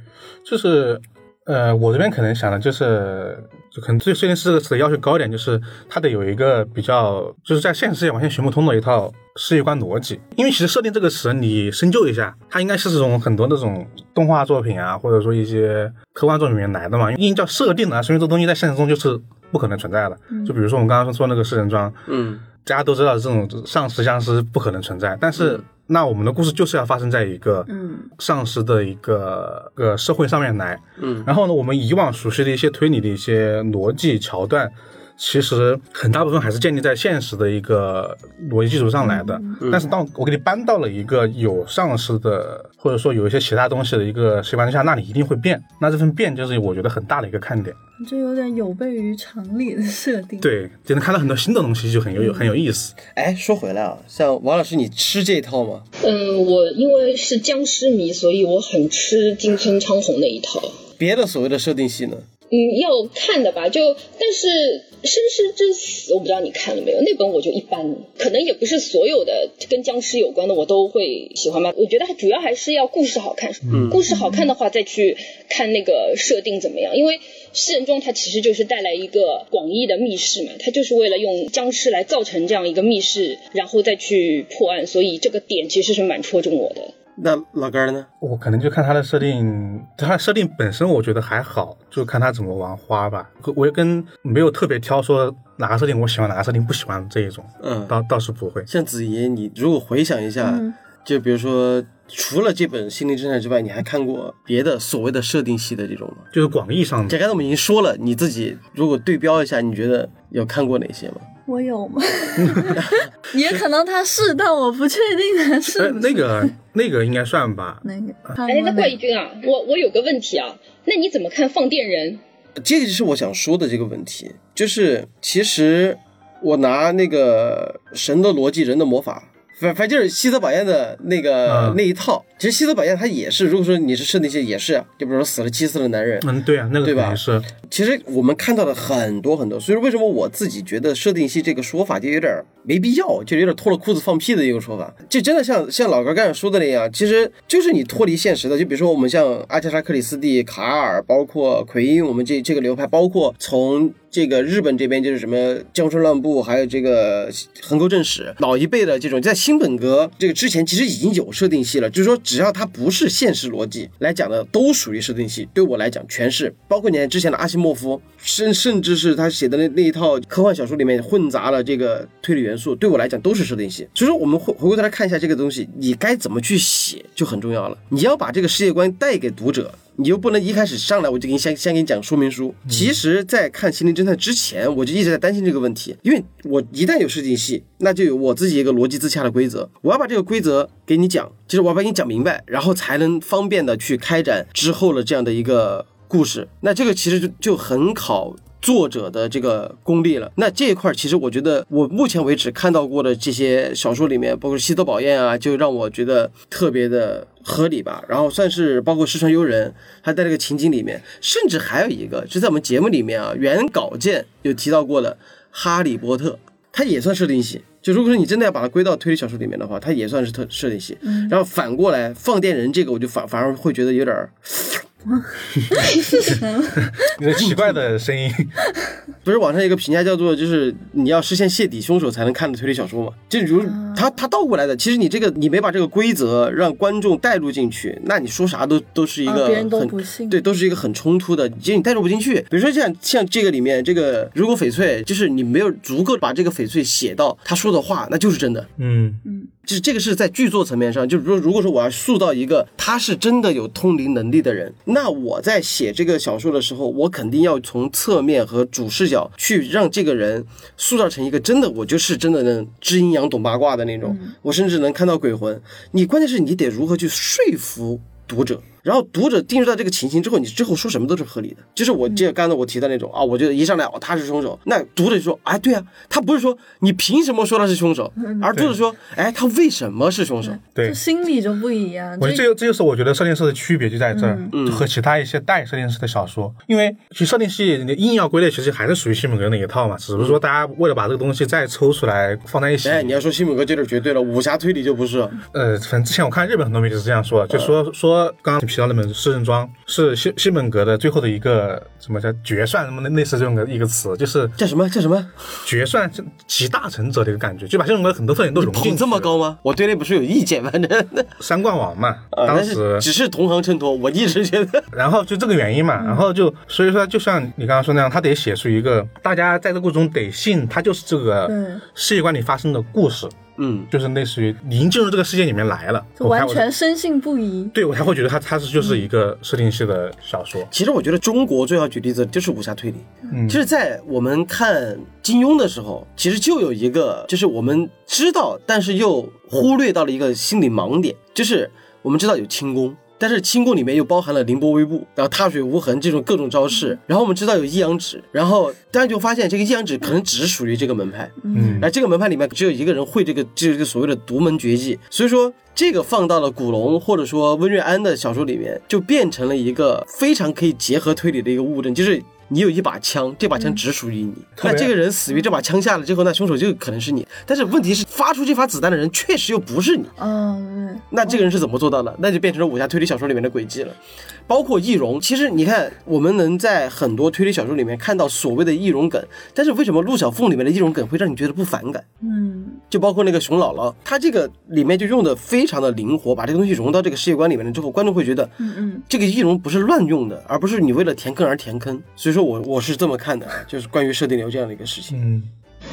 [SPEAKER 2] 就是呃，我这边可能想的就是，就可能对设定师这个词的要求高一点，就是它得有一个比较，就是在现实世界完全行不通的一套世界观逻辑。因为其实设定这个词，你深究一下，它应该是从很多那种动画作品啊，或者说一些科幻作品里面来的嘛。因为叫设定啊，说明这东西在现实中就是不可能存在的。就比如说我们刚刚说那个四人装，
[SPEAKER 1] 嗯，
[SPEAKER 2] 大家都知道这种丧尸僵尸不可能存在，但是那我们的故事就是要发生在一个
[SPEAKER 3] 嗯。
[SPEAKER 2] 丧尸的一个个社会上面来，
[SPEAKER 1] 嗯，
[SPEAKER 2] 然后呢，我们以往熟悉的一些推理的一些逻辑桥段，其实很大部分还是建立在现实的一个逻辑基础上来的。但是当我给你搬到了一个有丧尸的，或者说有一些其他东西的一个世界观之下，那你一定会变。那这份变就是我觉得很大的一个看点。
[SPEAKER 3] 就有点有悖于常理的设定。，
[SPEAKER 2] 对，就能看到很多新的东西，就很有很有意思。
[SPEAKER 1] 哎，说回来啊，像王老师，你吃这一套吗？
[SPEAKER 4] 嗯，我因为是僵尸迷，所以我很吃金村昌宏那一套。
[SPEAKER 1] 别的所谓的设定系呢？
[SPEAKER 4] 嗯，要看的吧，就但是《绅士之死》，我不知道你看了没有？那本我就一般，可能也不是所有的跟僵尸有关的我都会喜欢吧。我觉得主要还是要故事好看，
[SPEAKER 1] 嗯
[SPEAKER 4] 故事好看的话再去看那个设定怎么样。因为《诗人中》它其实就是带来一个广义的密室嘛，它就是为了用僵尸来造成这样一个密室，然后再去破案，所以这个点其实是蛮戳中我的。
[SPEAKER 1] 那老根儿呢？
[SPEAKER 2] 我可能就看他的设定，他的设定本身我觉得还好，就看他怎么玩花吧。我也跟没有特别挑说哪个设定我喜欢，哪个设定不喜欢这一种，
[SPEAKER 1] 嗯，
[SPEAKER 2] 倒倒是不会。
[SPEAKER 1] 像子怡，你如果回想一下，
[SPEAKER 3] 嗯
[SPEAKER 1] 就比如说，除了这本《心灵侦探》之外，你还看过别的所谓的设定系的这种吗？
[SPEAKER 2] 就是广义上的，
[SPEAKER 1] 这刚才我们已经说了，你自己如果对标一下，你觉得有看过哪些吗？
[SPEAKER 3] 我有吗？*laughs* 也可能他是，但我不确定他是
[SPEAKER 2] 呃，那个那个应该算吧。
[SPEAKER 3] 那个。看
[SPEAKER 4] 哎，那怪异君啊，我我有个问题啊，那你怎么看放电人？
[SPEAKER 1] 这个就是我想说的这个问题，就是其实我拿那个神的逻辑、人的魔法反反正就是西泽保彦的那个、
[SPEAKER 2] 嗯
[SPEAKER 1] 那一套。其实西泽保彦他也是，如果说你是设定系，也是啊，就比如说死了七次的男人，
[SPEAKER 2] 嗯，对啊，那个
[SPEAKER 1] 对吧
[SPEAKER 2] 是，
[SPEAKER 1] 其实我们看到了很多很多，所以说为什么我自己觉得设定系这个说法就有点没必要，就有点脱了裤子放屁的一个说法，就真的像像老哥刚才说的那样，其实就是你脱离现实的。就比如说我们像阿加莎·克里斯蒂、卡尔，包括奎因，我们这这个流派，包括从这个日本这边就是什么江川乱步，还有这个横沟正史，老一辈的这种在新本格这个之前其实已经有设定系了，就是说只要它不是现实逻辑来讲的，都属于设定系。对我来讲，全是，包括你看之前的阿西莫夫，甚甚至是他写的那那一套科幻小说里面混杂了这个推理元素，对我来讲都是设定系。所以说，我们回回过头来看一下这个东西，你该怎么去写就很重要了。你要把这个世界观带给读者。你又不能一开始上来我就给你先先给你讲说明书。其实，在看《心灵侦探》之前，我就一直在担心这个问题，因为我一旦有设定戏，那就有我自己一个逻辑自洽的规则，我要把这个规则给你讲，就是我要把你讲明白，然后才能方便的去开展之后的这样的一个故事。那这个其实就就很考。作者的这个功力了，那这一块儿其实我觉得我目前为止看到过的这些小说里面，包括西泽宝彦啊，就让我觉得特别的合理吧。然后算是包括失传幽人，他在这个情景里面，甚至还有一个就在我们节目里面啊原稿件有提到过的哈利波特，它也算设定系。就如果说你真的要把它归到推理小说里面的话，它也算是特设定系。然后反过来放电人这个，我就反反而会觉得有点儿儿
[SPEAKER 2] 有 *laughs* 奇怪的声音，
[SPEAKER 1] 不是网上一个评价叫做，就是你要事先泄底凶手才能看的推理小说嘛？就如他他倒过来的，其实你这个你没把这个规则让观众带入进去，那你说啥都都是一个
[SPEAKER 3] 啊别人都
[SPEAKER 1] 很
[SPEAKER 3] 不信
[SPEAKER 1] 对，都是一个很冲突的，其实你带入不进去。比如说像像这个里面这个如果翡翠，就是你没有足够把这个翡翠写到他说的话，那就是真的。
[SPEAKER 2] 嗯嗯，
[SPEAKER 1] 就是这个是在剧作层面上，就是说，如果说我要塑造一个他是真的有通灵能力的人，那我在写这个小说的时候，我肯定要从侧面和主视角去让这个人塑造成一个真的，我就是真的能知阴阳、懂八卦的那种，我甚至能看到鬼魂。你关键是你得如何去说服读者。然后读者进入到这个情形之后，你之后说什么都是合理的。就是我这刚才我提到那种啊，我觉得一上来哦他是凶手，那读者就说哎对啊，他不是说你凭什么说他是凶手，而读者说哎他为什么是凶手？
[SPEAKER 2] 对。
[SPEAKER 3] 心理就不一样。
[SPEAKER 2] 我觉得这就这就是我觉得设定师的区别就在这儿，
[SPEAKER 1] 嗯
[SPEAKER 2] 和其他一些带设定式的小说，因为其实设定系你硬要归类，其实还是属于西蒙格那一套嘛，只不过说大家为了把这个东西再抽出来放在一起，
[SPEAKER 1] 哎，你要说西蒙格这点绝对了，武侠推理就不是。
[SPEAKER 2] 呃，反正之前我看日本很多媒体是这样说的，就说说刚刚提到那本《诗人庄》是西西本格的最后的一个什么叫决算，什么类似这种的一个词，就是
[SPEAKER 1] 叫什么叫什么？
[SPEAKER 2] 决算是集大成者的一个感觉，就把西本格很多特点都融进去。
[SPEAKER 1] 捧这么高吗？我对那本书有意见，反正
[SPEAKER 2] 三冠王嘛，
[SPEAKER 1] 啊，
[SPEAKER 2] 当时
[SPEAKER 1] 只是同行衬托，我一直觉得
[SPEAKER 2] 然后就这个原因嘛，然后就所以说，就像你刚刚说那样，他得写出一个大家在这个过程中得信，他就是这个
[SPEAKER 3] 对
[SPEAKER 2] 世界观里发生的故事，
[SPEAKER 1] 嗯，
[SPEAKER 2] 就是类似于你已经进入这个世界里面来了，
[SPEAKER 3] 就完全深信不疑。
[SPEAKER 2] 对我才会觉得它它是就是一个设定系的小说。
[SPEAKER 1] 其实我觉得中国最好举例子就是武侠推理。嗯，就是在我们看金庸的时候，其实就有一个，就是我们知道，但是又忽略到了一个心理盲点，就是我们知道有轻功。但是轻功里面又包含了凌波微步，然后踏水无痕这种各种招式，然后我们知道有一阳指，然后大家就发现这个一阳指可能只属于这个门派，
[SPEAKER 2] 嗯。
[SPEAKER 1] 而这个门派里面只有一个人会这个这个所谓的独门绝技，所以说这个放到了古龙或者说温瑞安的小说里面，就变成了一个非常可以结合推理的一个物证，就是。你有一把枪，这把枪只属于你。那这个人死于这把枪下了之后，那凶手就可能是你。但是问题是，发出这发子弹的人确实又不是你。
[SPEAKER 3] 嗯，对，
[SPEAKER 1] 那这个人是怎么做到的？那就变成了武侠推理小说里面的轨迹了。包括易容，其实你看，我们能在很多推理小说里面看到所谓的易容梗，但是为什么陆小凤里面的易容梗会让你觉得不反感？
[SPEAKER 3] 嗯，
[SPEAKER 1] 就包括那个熊姥姥，她这个里面就用的非常的灵活，把这个东西融到这个世界观里面了之后，观众会觉得，
[SPEAKER 3] 嗯嗯，
[SPEAKER 1] 这个易容不是乱用的，而不是你为了填坑而填坑。所以说我我是这么看的啊，就是关于设定流这样的一个事情，
[SPEAKER 2] 嗯，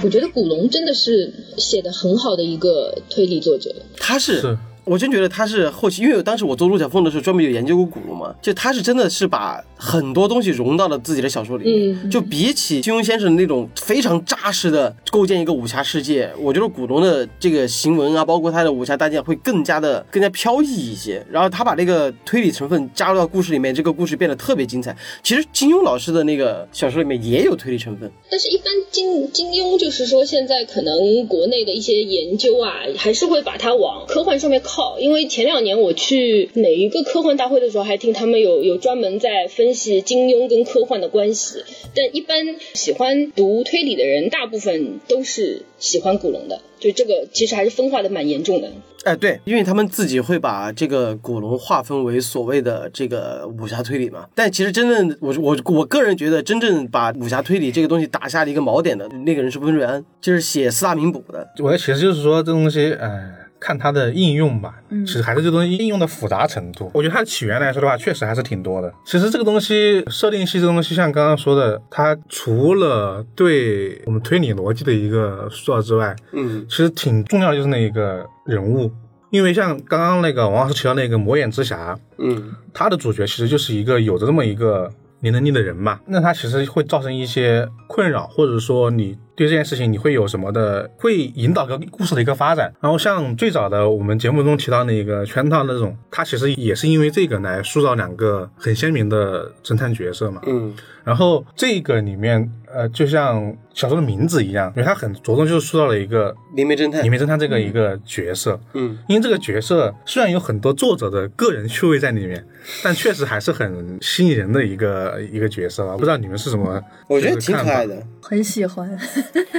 [SPEAKER 4] 我觉得古龙真的是写的很好的一个推理作者。
[SPEAKER 1] 他是
[SPEAKER 2] 是
[SPEAKER 1] 我真觉得他是后期，因为当时我做陆小凤的时候专门有研究过古龙嘛，就他是真的是把很多东西融到了自己的小说里面。
[SPEAKER 4] 嗯
[SPEAKER 1] 就比起金庸先生那种非常扎实的构建一个武侠世界，我觉得古龙的这个行文啊，包括他的武侠搭建会更加的更加飘逸一些。然后他把那个推理成分加入到故事里面，这个故事变得特别精彩。其实金庸老师的那个小说里面也有推理成分，
[SPEAKER 4] 但是，一般金金庸就是说，现在可能国内的一些研究啊，还是会把它往科幻上面靠。因为前两年我去哪一个科幻大会的时候，还听他们有有专门在分析金庸跟科幻的关系。但一般喜欢读推理的人，大部分都是喜欢古龙的，就这个其实还是分化的蛮严重的。
[SPEAKER 1] 哎，对，因为他们自己会把这个古龙划分为所谓的这个武侠推理嘛，但其实真正我我我个人觉得，真正把武侠推理这个东西打下了一个锚点的那个人是温瑞安，就是写四大名捕的。
[SPEAKER 2] 我的其实就是说这东西，呃，看它的应用吧，其实还是这东西应用的复杂程度。我觉得它的起源来说的话，确实还是挺多的。其实这个东西设定系这东西，像刚刚说的，它除了对我们推理逻辑的一个塑造之外，
[SPEAKER 1] 嗯。
[SPEAKER 2] 其实挺重要的就是那一个人物，因为像刚刚那个王老师提到那个魔眼之侠，
[SPEAKER 1] 嗯。
[SPEAKER 2] 他的主角其实就是一个有着这么一个灵能力的人嘛，那他其实会造成一些困扰，或者说你对这件事情你会有什么的，会引导个故事的一个发展。然后像最早的我们节目中提到那个圈套那种，他其实也是因为这个来塑造两个很鲜明的侦探角色嘛。
[SPEAKER 1] 嗯
[SPEAKER 2] 然后这个里面，呃，就像小说的名字一样，因为它很着重就是塑造了一个
[SPEAKER 1] 灵媒侦探
[SPEAKER 2] 灵媒侦探这个一个角色。
[SPEAKER 1] 嗯，
[SPEAKER 2] 因为这个角色虽然有很多作者的个人趣味在里面，但确实还是很吸引人的一个一个角色吧。不知道你们是什么？
[SPEAKER 1] 我觉得挺可爱。
[SPEAKER 2] 的。
[SPEAKER 3] 很喜欢。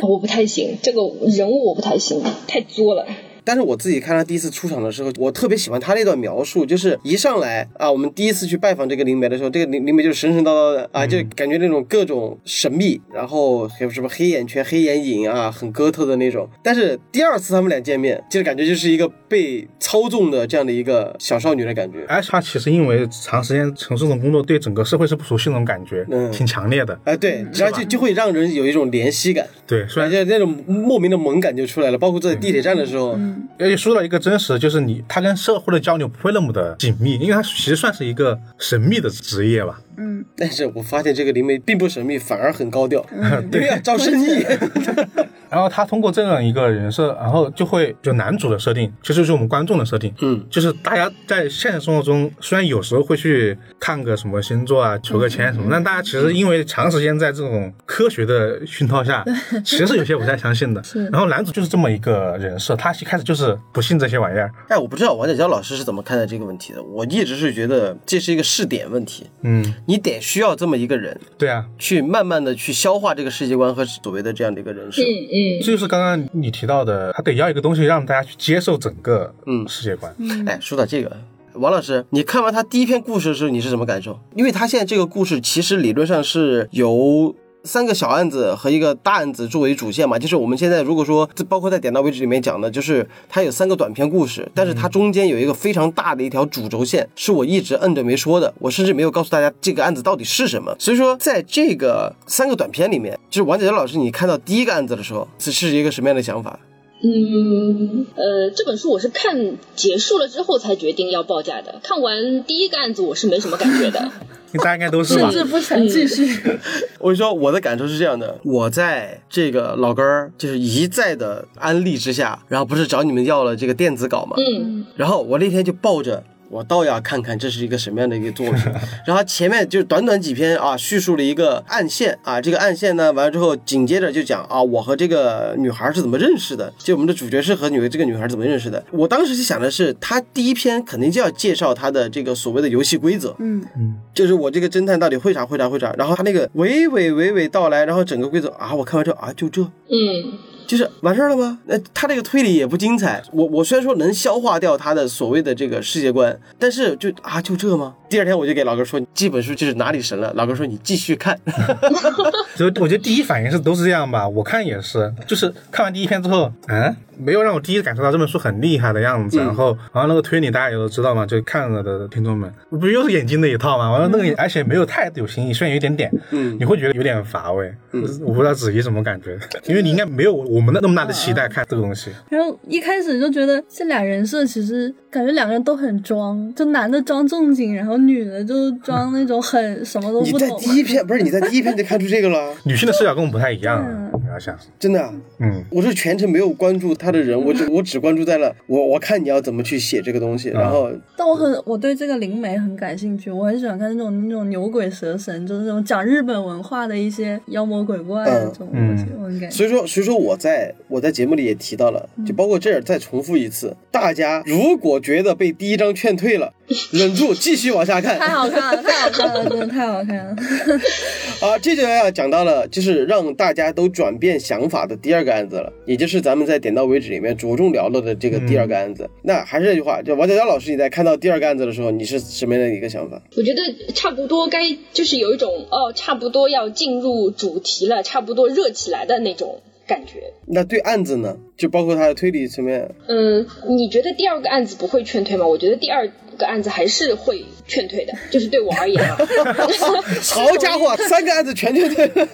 [SPEAKER 4] 我不太行，这个人物我不太行，太作了。
[SPEAKER 1] 但是我自己看他第一次出场的时候，我特别喜欢他那段描述，就是一上来啊，我们第一次去拜访这个灵媒的时候，这个灵灵媒就是神神叨叨的啊，就感觉那种各种神秘，然后还有什么黑眼圈、黑眼影啊，很哥特的那种。但是第二次他们俩见面，就是感觉就是一个被操纵的这样的一个小少女的感觉。
[SPEAKER 2] 而且他其实因为长时间从事这种工作，对整个社会是不熟悉那种感觉，
[SPEAKER 1] 嗯
[SPEAKER 2] 挺强烈的。
[SPEAKER 1] 哎，对，然后就就会让人有一种怜惜感，
[SPEAKER 2] 对，虽
[SPEAKER 1] 而
[SPEAKER 2] 然
[SPEAKER 1] 且那种莫名的萌感就出来了。包括在地铁站的时候，
[SPEAKER 2] 而且说到一个真实，就是你他跟社会的交流不会那么的紧密，因为他其实算是一个神秘的职业吧。
[SPEAKER 3] 嗯，
[SPEAKER 1] 但是我发现这个灵媒并不神秘，反而很高调，*laughs* 因为要招生意。*laughs* *laughs*
[SPEAKER 2] 然后他通过这样一个人设，然后就会就男主的设定，其实就是我们观众的设定，
[SPEAKER 1] 嗯，
[SPEAKER 2] 就是大家在现实生活中虽然有时候会去看个什么星座啊、求个签什么，但大家其实因为长时间在这种科学的熏陶下，*laughs* 其实有些不太相信的。然后男主就是这么一个人设，他一开始就是不信这些玩意儿，
[SPEAKER 1] 哎，我不知道王小娇老师是怎么看待这个问题的。我一直是觉得这是一个试点问题，
[SPEAKER 2] 嗯，
[SPEAKER 1] 你得需要这么一个人
[SPEAKER 2] 对啊，
[SPEAKER 1] 去慢慢的去消化这个世界观和所谓的这样的一个人设。
[SPEAKER 4] 嗯嗯，
[SPEAKER 2] 这就是刚刚你提到的，他得要一个东西让大家去接受整个
[SPEAKER 1] 嗯
[SPEAKER 2] 世界观。
[SPEAKER 1] 哎，说到这个。王老师，你看完他第一篇故事的时候，你是什么感受？因为他现在这个故事其实理论上是由三个小案子和一个大案子作为主线嘛，就是我们现在如果说，这包括在点到为止里面讲的，就是它有三个短篇故事，但是它中间有一个非常大的一条主轴线，是我一直摁着没说的，我甚至没有告诉大家这个案子到底是什么。所以说，在这个三个短片里面，就是王姐姐老师，你看到第一个案子的时候，是是一个什么样的想法？
[SPEAKER 4] 嗯，呃，这本书我是看结束了之后才决定要报价的。看完第一个案子，我是没什么感觉的。*laughs*
[SPEAKER 2] 大家应该都是吧 *laughs*
[SPEAKER 3] 甚？至不想继续。*laughs*
[SPEAKER 1] 我跟你说，我的感受是这样的：我在这个老根儿就是一再的安利之下，然后不是找你们要了这个电子稿嘛，
[SPEAKER 4] 嗯，
[SPEAKER 1] 然后我那天就抱着。我倒要看看这是一个什么样的一个作品，然后前面就短短几篇啊，叙述了一个暗线啊，这个暗线呢完了之后，紧接着就讲啊，我和这个女孩是怎么认识的，就我们的主角是和女这个女孩怎么认识的。我当时就想的是，他第一篇肯定就要介绍他的这个所谓的游戏规则，
[SPEAKER 3] 嗯，
[SPEAKER 1] 就是我这个侦探到底会啥会啥会啥，然后他那个娓娓娓娓道来，然后整个规则啊，我看完之后啊，就这，
[SPEAKER 4] 嗯，
[SPEAKER 1] 就是完事儿了吗？那他这个推理也不精彩。我我虽然说能消化掉他的所谓的这个世界观，但是就啊就这吗？第二天我就给老哥说，这本书就是哪里神了。老哥说你继续看。*laughs*
[SPEAKER 2] 就我觉得第一反应是都是这样吧，我看也是，就是看完第一篇之后，嗯，没有让我第一感受到这本书很厉害的样子。然后，然后那个推理大家也都知道嘛，就看了的听众们，不又是眼睛那一套嘛？完了那个，而且没有太有新意，虽然有一点点，嗯，你会觉得有点乏味。嗯，我不知道子怡什么感觉，因为你应该没有我们的那么大的期待看这个东西。
[SPEAKER 3] 然后一开始就觉得这俩人设其实感觉两个人都很装，就男的装正经，然后女的就装那种很什么都不
[SPEAKER 1] 你在。第一篇不是你在第一篇就看出这个了，*laughs*
[SPEAKER 2] 女性的视角跟我们不太一样，你要想，
[SPEAKER 1] 真的啊。
[SPEAKER 2] 嗯，
[SPEAKER 1] 我是全程没有关注他的人，我只 *laughs* 我只关注在了我我看你要怎么去写这个东西，然后
[SPEAKER 3] 但我很我对这个灵媒很感兴趣，我很喜欢看那种那种牛鬼蛇神，就是那种讲日本文化的一些妖魔鬼怪的这种东西，我很感。
[SPEAKER 1] 所以说所以说我在我在节目里也提到了，就包括这儿再重复一次，大家如果觉得被第一章劝退了，忍住继续往下看。
[SPEAKER 3] 太好看了，太好看了，真的太好看了。*laughs*
[SPEAKER 1] 好，这就要讲到了，就是让大家都转变想法的第二个案子了，也就是咱们在点到为止里面着重聊了的这个第二个案子。那还是那句话，就王佳佳老师，你在看到第二个案子的时候，你是什么样的一个想法？
[SPEAKER 4] 我觉得差不多该就是有一种哦，差不多要进入主题了，差不多热起来的那种感觉。
[SPEAKER 1] 那对案子呢，就包括他的推理层面，
[SPEAKER 4] 嗯，你觉得第二个案子不会劝退吗？我觉得第二个案子还是会劝退的，*laughs* 就是对我而言啊。*laughs*
[SPEAKER 1] 好家伙，*laughs* 三个案子全劝退了。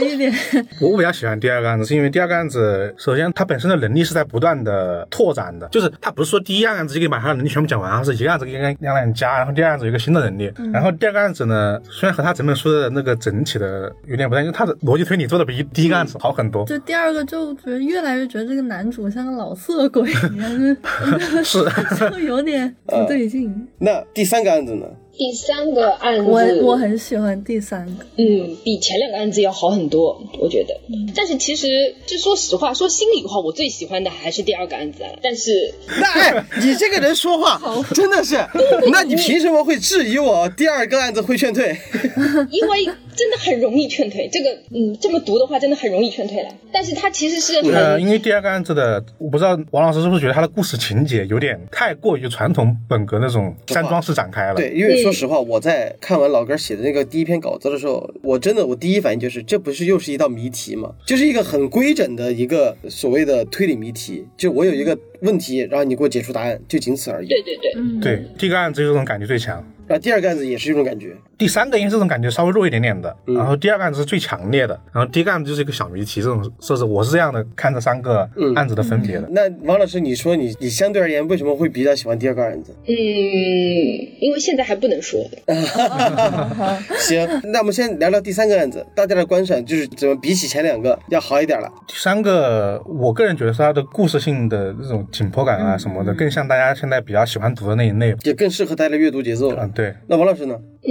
[SPEAKER 3] 有一点，
[SPEAKER 2] 我比较喜欢第二个案子，是因为第二个案子，首先它本身的能力是在不断的拓展的，就是他不是说第一案子就可以把它的能力全部讲完，而是一个案子给两两两加，然后第二案子有一个新的能力，然后第二个案子呢，虽然和他整本书的那个整体的有点不太，因为他的逻辑推理做的比第一个案子好很多。
[SPEAKER 3] 就第二个就觉得越来越觉得这个男主像个老色鬼一样，
[SPEAKER 2] 是
[SPEAKER 3] 就有点不对劲。
[SPEAKER 1] 那第三个案子呢？
[SPEAKER 4] 第三个案子，
[SPEAKER 3] 我我很喜欢第三个，
[SPEAKER 4] 嗯，比前两个案子要好很多，我觉得。但是其实，就说实话，说心里话，我最喜欢的还是第二个案子啊。但是，
[SPEAKER 1] 那哎，你这个人说话真的是，*laughs* 那你凭什么会质疑我第二个案子会劝退？
[SPEAKER 4] 因为真的很容易劝退，这个，嗯，这么读的话，真的很容易劝退了。但是它其实是
[SPEAKER 2] 呃，因为第二个案子的，我不知道王老师是不是觉得他的故事情节有点太过于传统本格那种山庄式展开了。
[SPEAKER 1] 对，因为说实话，我在看完老哥写的那个第一篇稿子的时候，我真的我第一反应就是，这不是又是一道谜题吗？就是一个很规整的一个所谓的推理谜题，就我有一个问题，然后你给我解出答案，就仅此而已。
[SPEAKER 4] 对对对，
[SPEAKER 2] 对，第一个案子这种感觉最强，
[SPEAKER 1] 然后第二个案子也是这种感觉，
[SPEAKER 2] 第三个因为这种感觉稍微弱一点点的，
[SPEAKER 1] 嗯
[SPEAKER 2] 然后第二个案子是最强烈的，然后第一个案子就是一个小谜题这种设置，我是这样的看这三个
[SPEAKER 1] 嗯
[SPEAKER 2] 案子的分别的。
[SPEAKER 1] 那王老师，你说你你相对而言为什么会比较喜欢第二个案子？
[SPEAKER 4] 嗯，因为现在还不能说。*laughs*
[SPEAKER 1] 行，那我们先聊聊第三个案子，大家的观赏就是怎么比起前两个要好一点了。
[SPEAKER 2] 第三个，我个人觉得是它的故事性的这种紧迫感啊什么的，更像大家现在比较喜欢读的那一类。
[SPEAKER 1] 也更适合大家的阅读节奏了。
[SPEAKER 2] 嗯，对，
[SPEAKER 1] 那王老师呢？
[SPEAKER 4] 嗯，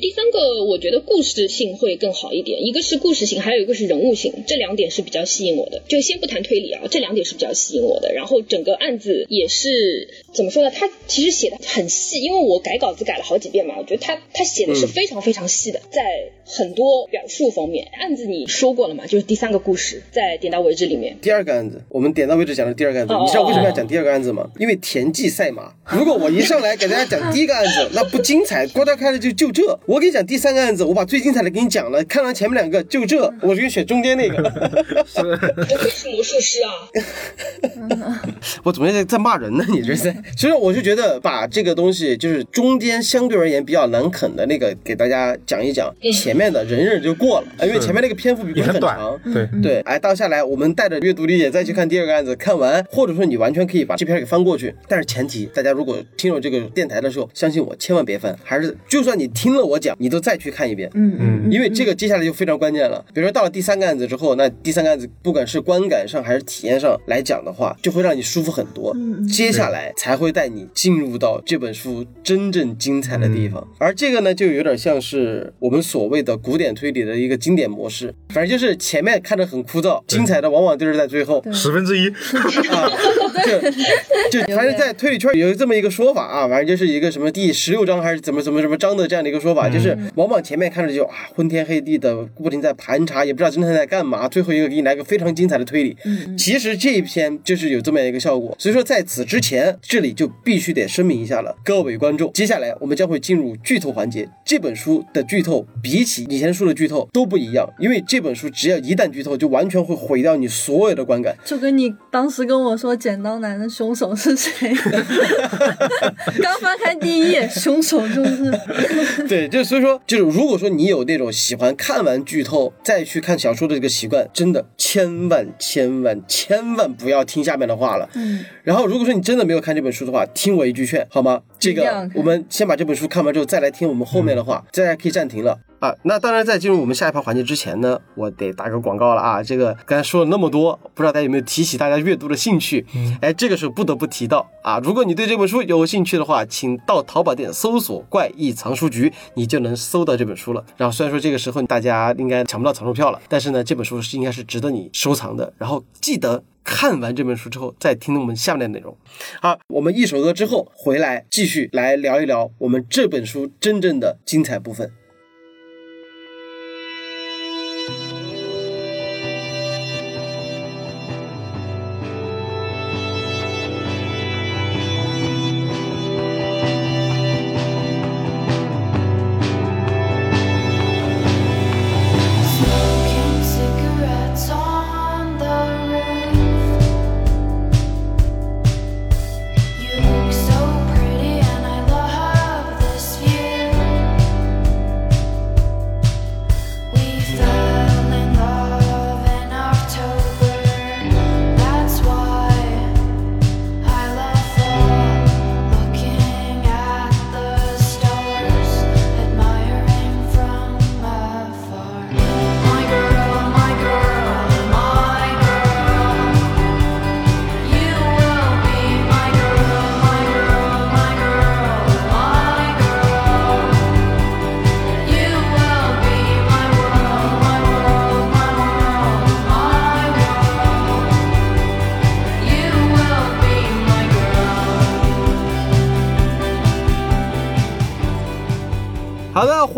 [SPEAKER 4] 第三个我觉得故事性会更好一点，一个是故事性，还有一个是人物性，这两点是比较吸引我的。就先不谈推理啊，这两点是比较吸引我的。然后整个案子也是怎么说呢？他其实写的很细，因为我改稿子改了好几遍嘛，我觉得他他写的是非常非常细的，在很多表述方面，案子你说过了嘛，就是第三个故事在点到为止里面。
[SPEAKER 1] 第二个案子，我们点到为止讲的第二个案子，
[SPEAKER 4] 哦
[SPEAKER 1] 你知道为什么要讲第二个案子吗？因为田忌赛马。如果我一上来给大家讲第一个案子，那不精彩，郭大开了就就这。我给你讲第三个案子，我把最精彩的给你讲了，看完前面两个就这，我就给你选中间那个。*laughs*
[SPEAKER 4] 不愧是魔术师啊！
[SPEAKER 1] 我怎么在在骂人呢？你这是？所以我就觉得把这个东西，就是中间相对而言比较难啃的那个，给大家讲一讲，前面的忍忍就过了，因为前面那个篇幅比
[SPEAKER 2] 也很短
[SPEAKER 1] 长。。
[SPEAKER 2] 对，
[SPEAKER 1] 对，哎，到下来我们带着阅读理解再去看第二个案子，看完或者说你完全可以把这篇给翻过去，但是前提大家如果听了这个电台的时候，相信我，千万别分，还是就算你听了我讲，你都再去看一遍，
[SPEAKER 3] 嗯
[SPEAKER 2] 嗯
[SPEAKER 1] 因为这个接下来就非常关键了。比如说到了第三个案子之后，那第三个案子不管是观感上还是体验上来讲的话，就会让你舒服很多。接下来才会带你进入到这本书真正精彩的地方。而这个呢，就有点像是我们所谓的古典推理的一个经典模式，反正就是前面看着很枯燥，精彩的往往就是在最后。
[SPEAKER 2] 十分之一。
[SPEAKER 1] 啊，*laughs* 就就反正在推理圈有这么一个说法啊，反正就是一个什么第十六章章还是怎么怎么怎么章的这样的一个说法，就是往往前面看着就啊昏天黑地的，不停在盘查，也不知道侦探在干嘛，最后一个给你来个非常精彩的推理。
[SPEAKER 3] 嗯
[SPEAKER 1] 其实这一篇就是有这么样一个效果，所以说在此之前，这里就必须得声明一下了，各位观众，接下来我们将会进入剧透环节。这本书的剧透比起以前书的剧透都不一样，因为这本书只要一旦剧透，就完全会毁掉你所有的观感。
[SPEAKER 3] 就跟你当时跟我说剪刀男的凶手是谁，*laughs* 刚翻开第一页，凶手就是 *laughs*
[SPEAKER 1] 对，就所以说，就是如果说你有那种喜欢看完剧透再去看小说的这个习惯，真的千万千万千万不要听下面的话了。
[SPEAKER 3] 嗯，
[SPEAKER 1] 然后，如果说你真的没有看这本书的话，听我一句劝，好吗？这个我们先把这本书看完之后，再来听我们后面的话，再来可以暂停了。啊，那当然，在进入我们下一盘环节之前呢，我得打个广告了啊！这个刚才说了那么多，不知道大家有没有提起大家阅读的兴趣？哎，这个时候不得不提到啊，如果你对这本书有兴趣的话，请到淘宝店搜索“怪异藏书局”，你就能搜到这本书了。然后虽然说这个时候大家应该抢不到藏书票了，但是呢，这本书是应该是值得你收藏的。然后记得看完这本书之后，再听我们下面的内容。好，我们一首歌之后回来继续来聊一聊我们这本书真正的精彩部分。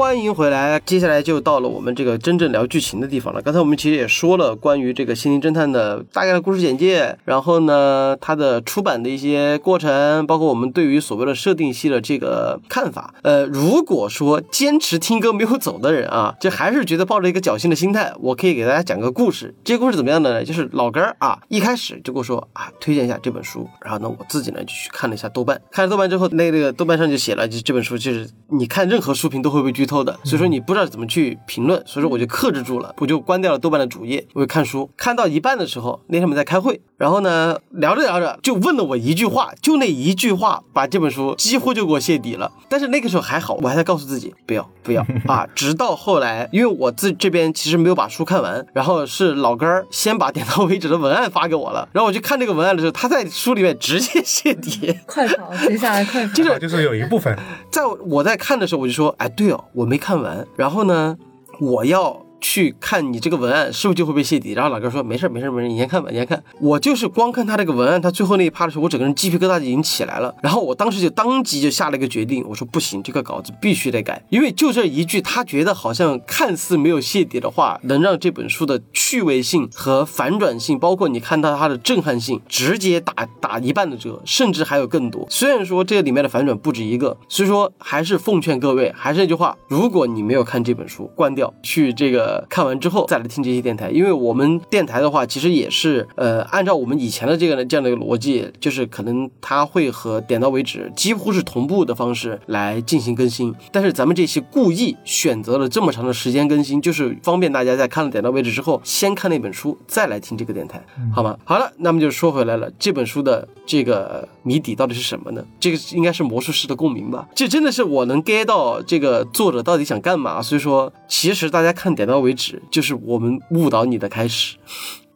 [SPEAKER 1] 欢迎回来。接下来就到了我们这个真正聊剧情的地方了。刚才我们其实也说了关于这个《心灵侦探》的大概的故事简介，然后呢，它的出版的一些过程，包括我们对于所谓的设定系的这个看法。呃，如果说坚持听歌没有走的人啊，就还是觉得抱着一个侥幸的心态，我可以给大家讲个故事。这个故事怎么样的呢？就是老根儿啊，一开始就跟我说啊，推荐一下这本书，然后呢，我自己呢就去看了一下豆瓣，看了豆瓣之后，那个豆瓣上就写了，就这本书就是你看任何书评都会被剧透的，所以说你不知道怎么去评论，所以说我就克制住了，我就关掉了豆瓣的主页，我就看书，看到一半的时候，那天我们在开会，然后呢聊着聊着就问了我一句话，就那一句话把这本书几乎就给我泄底了，但是那个时候还好，我还在告诉自己不要不要 *laughs* 啊，直到后来，因为我自这边其实没有把书看完，然后是老根儿先把点到为止的文案发给我了，然后我去看这个文案的时候，他在书里面直接泄底。
[SPEAKER 3] 快跑，接下来快跑。
[SPEAKER 1] 就是
[SPEAKER 2] 啊就是有一部分，
[SPEAKER 1] 在我在看的时候，我就说，哎，对哦，我没看完。然后呢，我要去看你这个文案是不是就会被泄底？然后老哥说，没事儿没事儿没事儿，你先看吧，你先看。我就是光看他这个文案，他最后那一趴的时候，我整个人鸡皮疙瘩就已经起来了。然后我当时就当即就下了一个决定，我说不行，这个稿子必须得改，因为就这一句，他觉得好像看似没有泄底的话，能让这本书的趣味性和反转性，包括你看到它的震撼性，直接打打一半的折，甚至还有更多。虽然说这个里面的反转不止一个，所以说还是奉劝各位，还是那句话，如果你没有看这本书，关掉，去这个看完之后再来听这些电台，因为我们电台的话，其实也是呃按照我们以前的这个这样的一个逻辑，就是可能它会和点到为止几乎是同步的方式来进行更新，但是咱们这期故意选择了这么长的时间更新，就是方便大家在看了点到为止之后，先看那本书，再来听这个电台，好吗？好了，那么就说回来了，这本书的这个谜底到底是什么呢？这个应该是魔术师的共鸣吧？这真的是我能 get 到这个作者到底想干嘛。所以说，其实大家看点到为止，就是我们误导你的开始。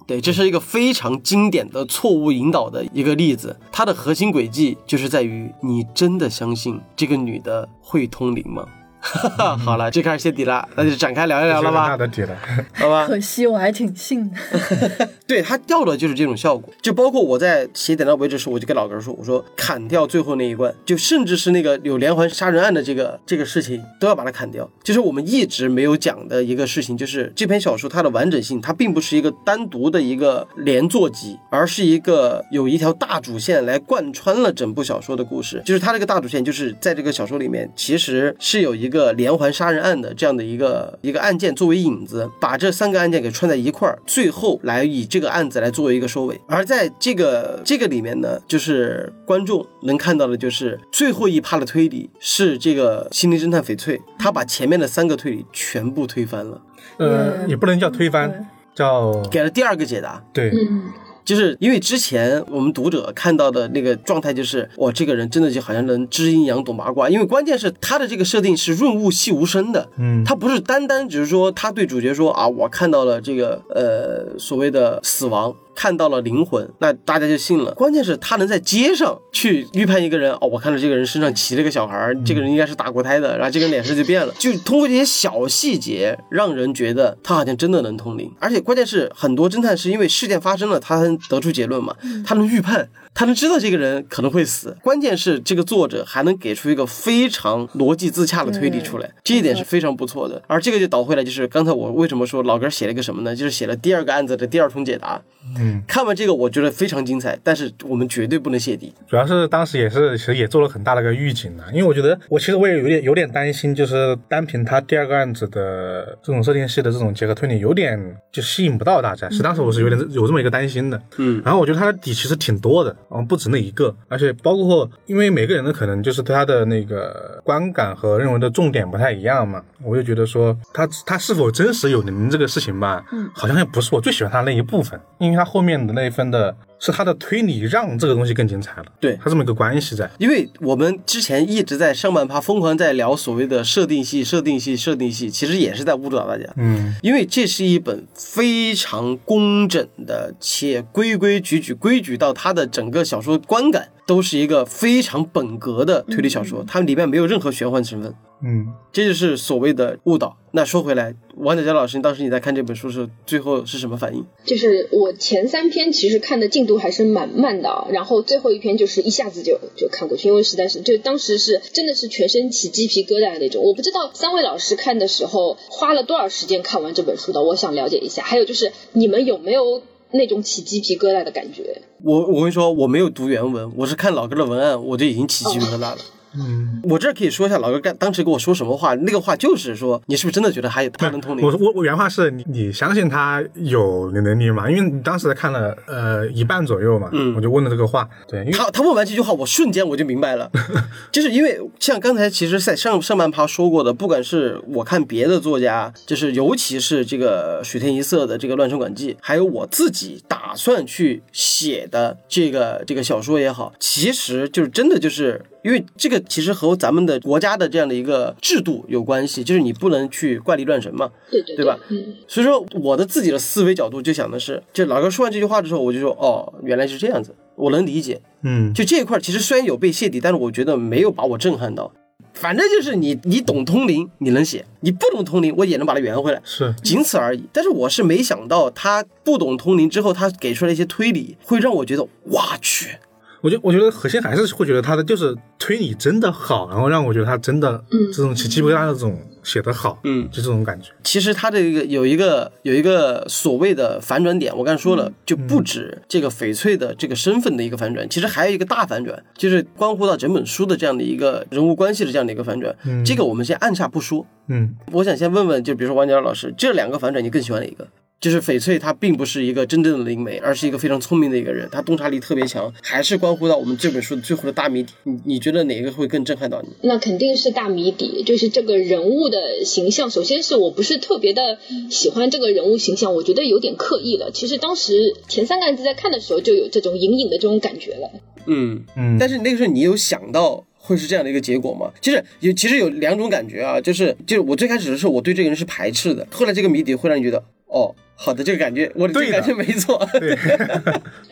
[SPEAKER 1] 对，这是一个非常经典的错误引导的一个例子。它的核心轨迹就是在于，你真的相信这个女的会通灵吗？*laughs* 好了，这开始泄底了，那就展开聊一聊了
[SPEAKER 2] 那
[SPEAKER 1] 吧，
[SPEAKER 2] 的底了。*laughs*
[SPEAKER 1] 好吧？
[SPEAKER 3] 可惜我还挺信的。*laughs*
[SPEAKER 1] 对他掉的就是这种效果，就包括我在写点到为止时，我就跟老哥说，我说砍掉最后那一关，就甚至是那个有连环杀人案的这个这个事情都要把它砍掉。就是我们一直没有讲的一个事情，就是这篇小说它的完整性，它并不是一个单独的一个连作集，而是一个有一条大主线来贯穿了整部小说的故事。就是它这个大主线，就是在这个小说里面，其实是有一个连环杀人案的这样的一个一个案件作为引子，把这三个案件给串在一块儿，最后来以这个案子来作为一个收尾。而在这个这个里面呢，就是观众能看到的就是最后一趴的推理是这个心灵侦探翡翠，他把前面的三个推理全部推翻了，
[SPEAKER 2] 呃，
[SPEAKER 3] 嗯。
[SPEAKER 2] 也不能叫推翻，叫
[SPEAKER 1] 给了第二个解答。
[SPEAKER 2] 对，
[SPEAKER 4] 嗯，
[SPEAKER 1] 就是因为之前我们读者看到的那个状态，就是哇，这个人真的就好像能知阴阳懂八卦。因为关键是他的这个设定是润物细无声的，
[SPEAKER 2] 嗯，
[SPEAKER 1] 他不是单单只是说他对主角说啊，我看到了这个呃所谓的死亡。看到了灵魂，那大家就信了。关键是他能在街上去预判一个人，哦，我看到这个人身上骑了个小孩儿，这个人应该是打过胎的，然后这个人脸色就变了。就通过这些小细节，让人觉得他好像真的能通灵。而且关键是很多侦探是因为事件发生了，他才能得出结论嘛，他能预判，他能知道这个人可能会死。关键是这个作者还能给出一个非常逻辑自洽的推理出来，这一点是非常不错的。而这个就倒回来，就是刚才我为什么说老哥写了一个什么呢？就是写了第二个案子的第二重解答。
[SPEAKER 2] 嗯，
[SPEAKER 1] 看完这个，我觉得非常精彩，但是我们绝对不能泄底。
[SPEAKER 2] 主要是当时也是其实也做了很大的一个预警的，因为我觉得我其实我也有点有点担心，就是单凭他第二个案子的这种设定系的这种结合推理，有点就吸引不到大家。是当时我是有点有这么一个担心的。
[SPEAKER 1] 嗯
[SPEAKER 2] 然后我觉得他的底其实挺多的，嗯，不止那一个，而且包括因为每个人的可能就是对他的那个观感和认为的重点不太一样嘛，我就觉得说他他是否真实有灵这个事情吧，嗯，好像也不是我最喜欢他那一部分，因为他后面的那一份的是他的推理让这个东西更精彩了，
[SPEAKER 1] 对。
[SPEAKER 2] 他这么一个关系在，
[SPEAKER 1] 因为我们之前一直在上半趴疯狂在聊所谓的设定系、设定系、设定系，其实也是在误导大家。
[SPEAKER 2] 嗯。
[SPEAKER 1] 因为这是一本非常工整的，且规规矩矩、规矩到它的整个小说观感都是一个非常本格的推理小说，它里面没有任何玄幻成分，
[SPEAKER 2] 嗯，
[SPEAKER 1] 这就是所谓的误导。那说回来，王小佳老师，当时你在看这本书的时候，最后是什么反应？
[SPEAKER 4] 就是我前三篇其实看的进度还是蛮慢的啊，然后最后一篇就是一下子就就看过去，因为实在是就当时是真的是全身起鸡皮疙瘩的那种。我不知道三位老师看的时候花了多少时间看完这本书的，我想了解一下。还有就是你们有没有那种起鸡皮疙瘩的感觉？
[SPEAKER 1] 我我跟你说，我没有读原文，我是看老哥的文案，我就已经起鸡皮疙瘩了。
[SPEAKER 2] 嗯，
[SPEAKER 1] 我这儿可以说一下老哥干当时跟我说什么话，那个话就是说，你是不是真的觉得他他能通灵？
[SPEAKER 2] 我我我原话是你你相信他有能力吗？因为你当时看了呃一半左右嘛，
[SPEAKER 1] 嗯
[SPEAKER 2] 我就问了这个话，对，因为
[SPEAKER 1] 他他问完这句话，我瞬间我就明白了，*laughs* 就是因为像刚才其实，在上上半趴说过的，不管是我看别的作家，就是尤其是这个水天一色的这个《乱神馆记》，还有我自己打算去写的这个这个小说也好，其实就是真的就是。因为这个其实和咱们的国家的这样的一个制度有关系，就是你不能去怪力乱神嘛。
[SPEAKER 4] 对对
[SPEAKER 1] 对吧
[SPEAKER 4] 嗯，
[SPEAKER 1] 所以说，我的自己的思维角度就想的是，就老哥说完这句话之后，我就说，哦，原来是这样子，我能理解。
[SPEAKER 2] 嗯，
[SPEAKER 1] 就这一块其实虽然有被泄底，但是我觉得没有把我震撼到。反正就是你你懂通灵，你能写；你不懂通灵，我也能把它圆回来，
[SPEAKER 2] 是
[SPEAKER 1] 仅此而已。但是我是没想到他不懂通灵之后，他给出来一些推理，会让我觉得，哇去，
[SPEAKER 2] 我觉我觉得核心还是会觉得他的就是推理真的好，然后让我觉得他真的这种起鸡皮疙瘩的这种写得好，
[SPEAKER 1] 嗯
[SPEAKER 2] 就这种感觉。
[SPEAKER 1] 其实他这个有一个有一个所谓的反转点，我刚才说了，就不止这个翡翠的这个身份的一个反转，其实还有一个大反转，就是关乎到整本书的这样的一个人物关系的这样的一个反转。嗯这个我们先按下不说，
[SPEAKER 2] 嗯，
[SPEAKER 1] 我想先问问，就比如说王佳老师，这两个反转你更喜欢哪一个？就是翡翠，她并不是一个真正的灵媒，而是一个非常聪明的一个人，他洞察力特别强，还是关乎到我们这本书的最后的大谜底。你你觉得哪个会更震撼到你？
[SPEAKER 4] 那肯定是大谜底，就是这个人物的形象。首先是我不是特别的喜欢这个人物形象，我觉得有点刻意了。其实当时前三个案子在看的时候就有这种隐隐的这种感觉了。
[SPEAKER 1] 嗯
[SPEAKER 2] 嗯
[SPEAKER 1] 但是那个时候你有想到会是这样的一个结果吗？就是有其实有两种感觉啊，就是就是我最开始的时候我对这个人是排斥的，后来这个谜底会让你觉得哦，好的，这个感觉我的这个
[SPEAKER 2] 对
[SPEAKER 1] 感觉没错。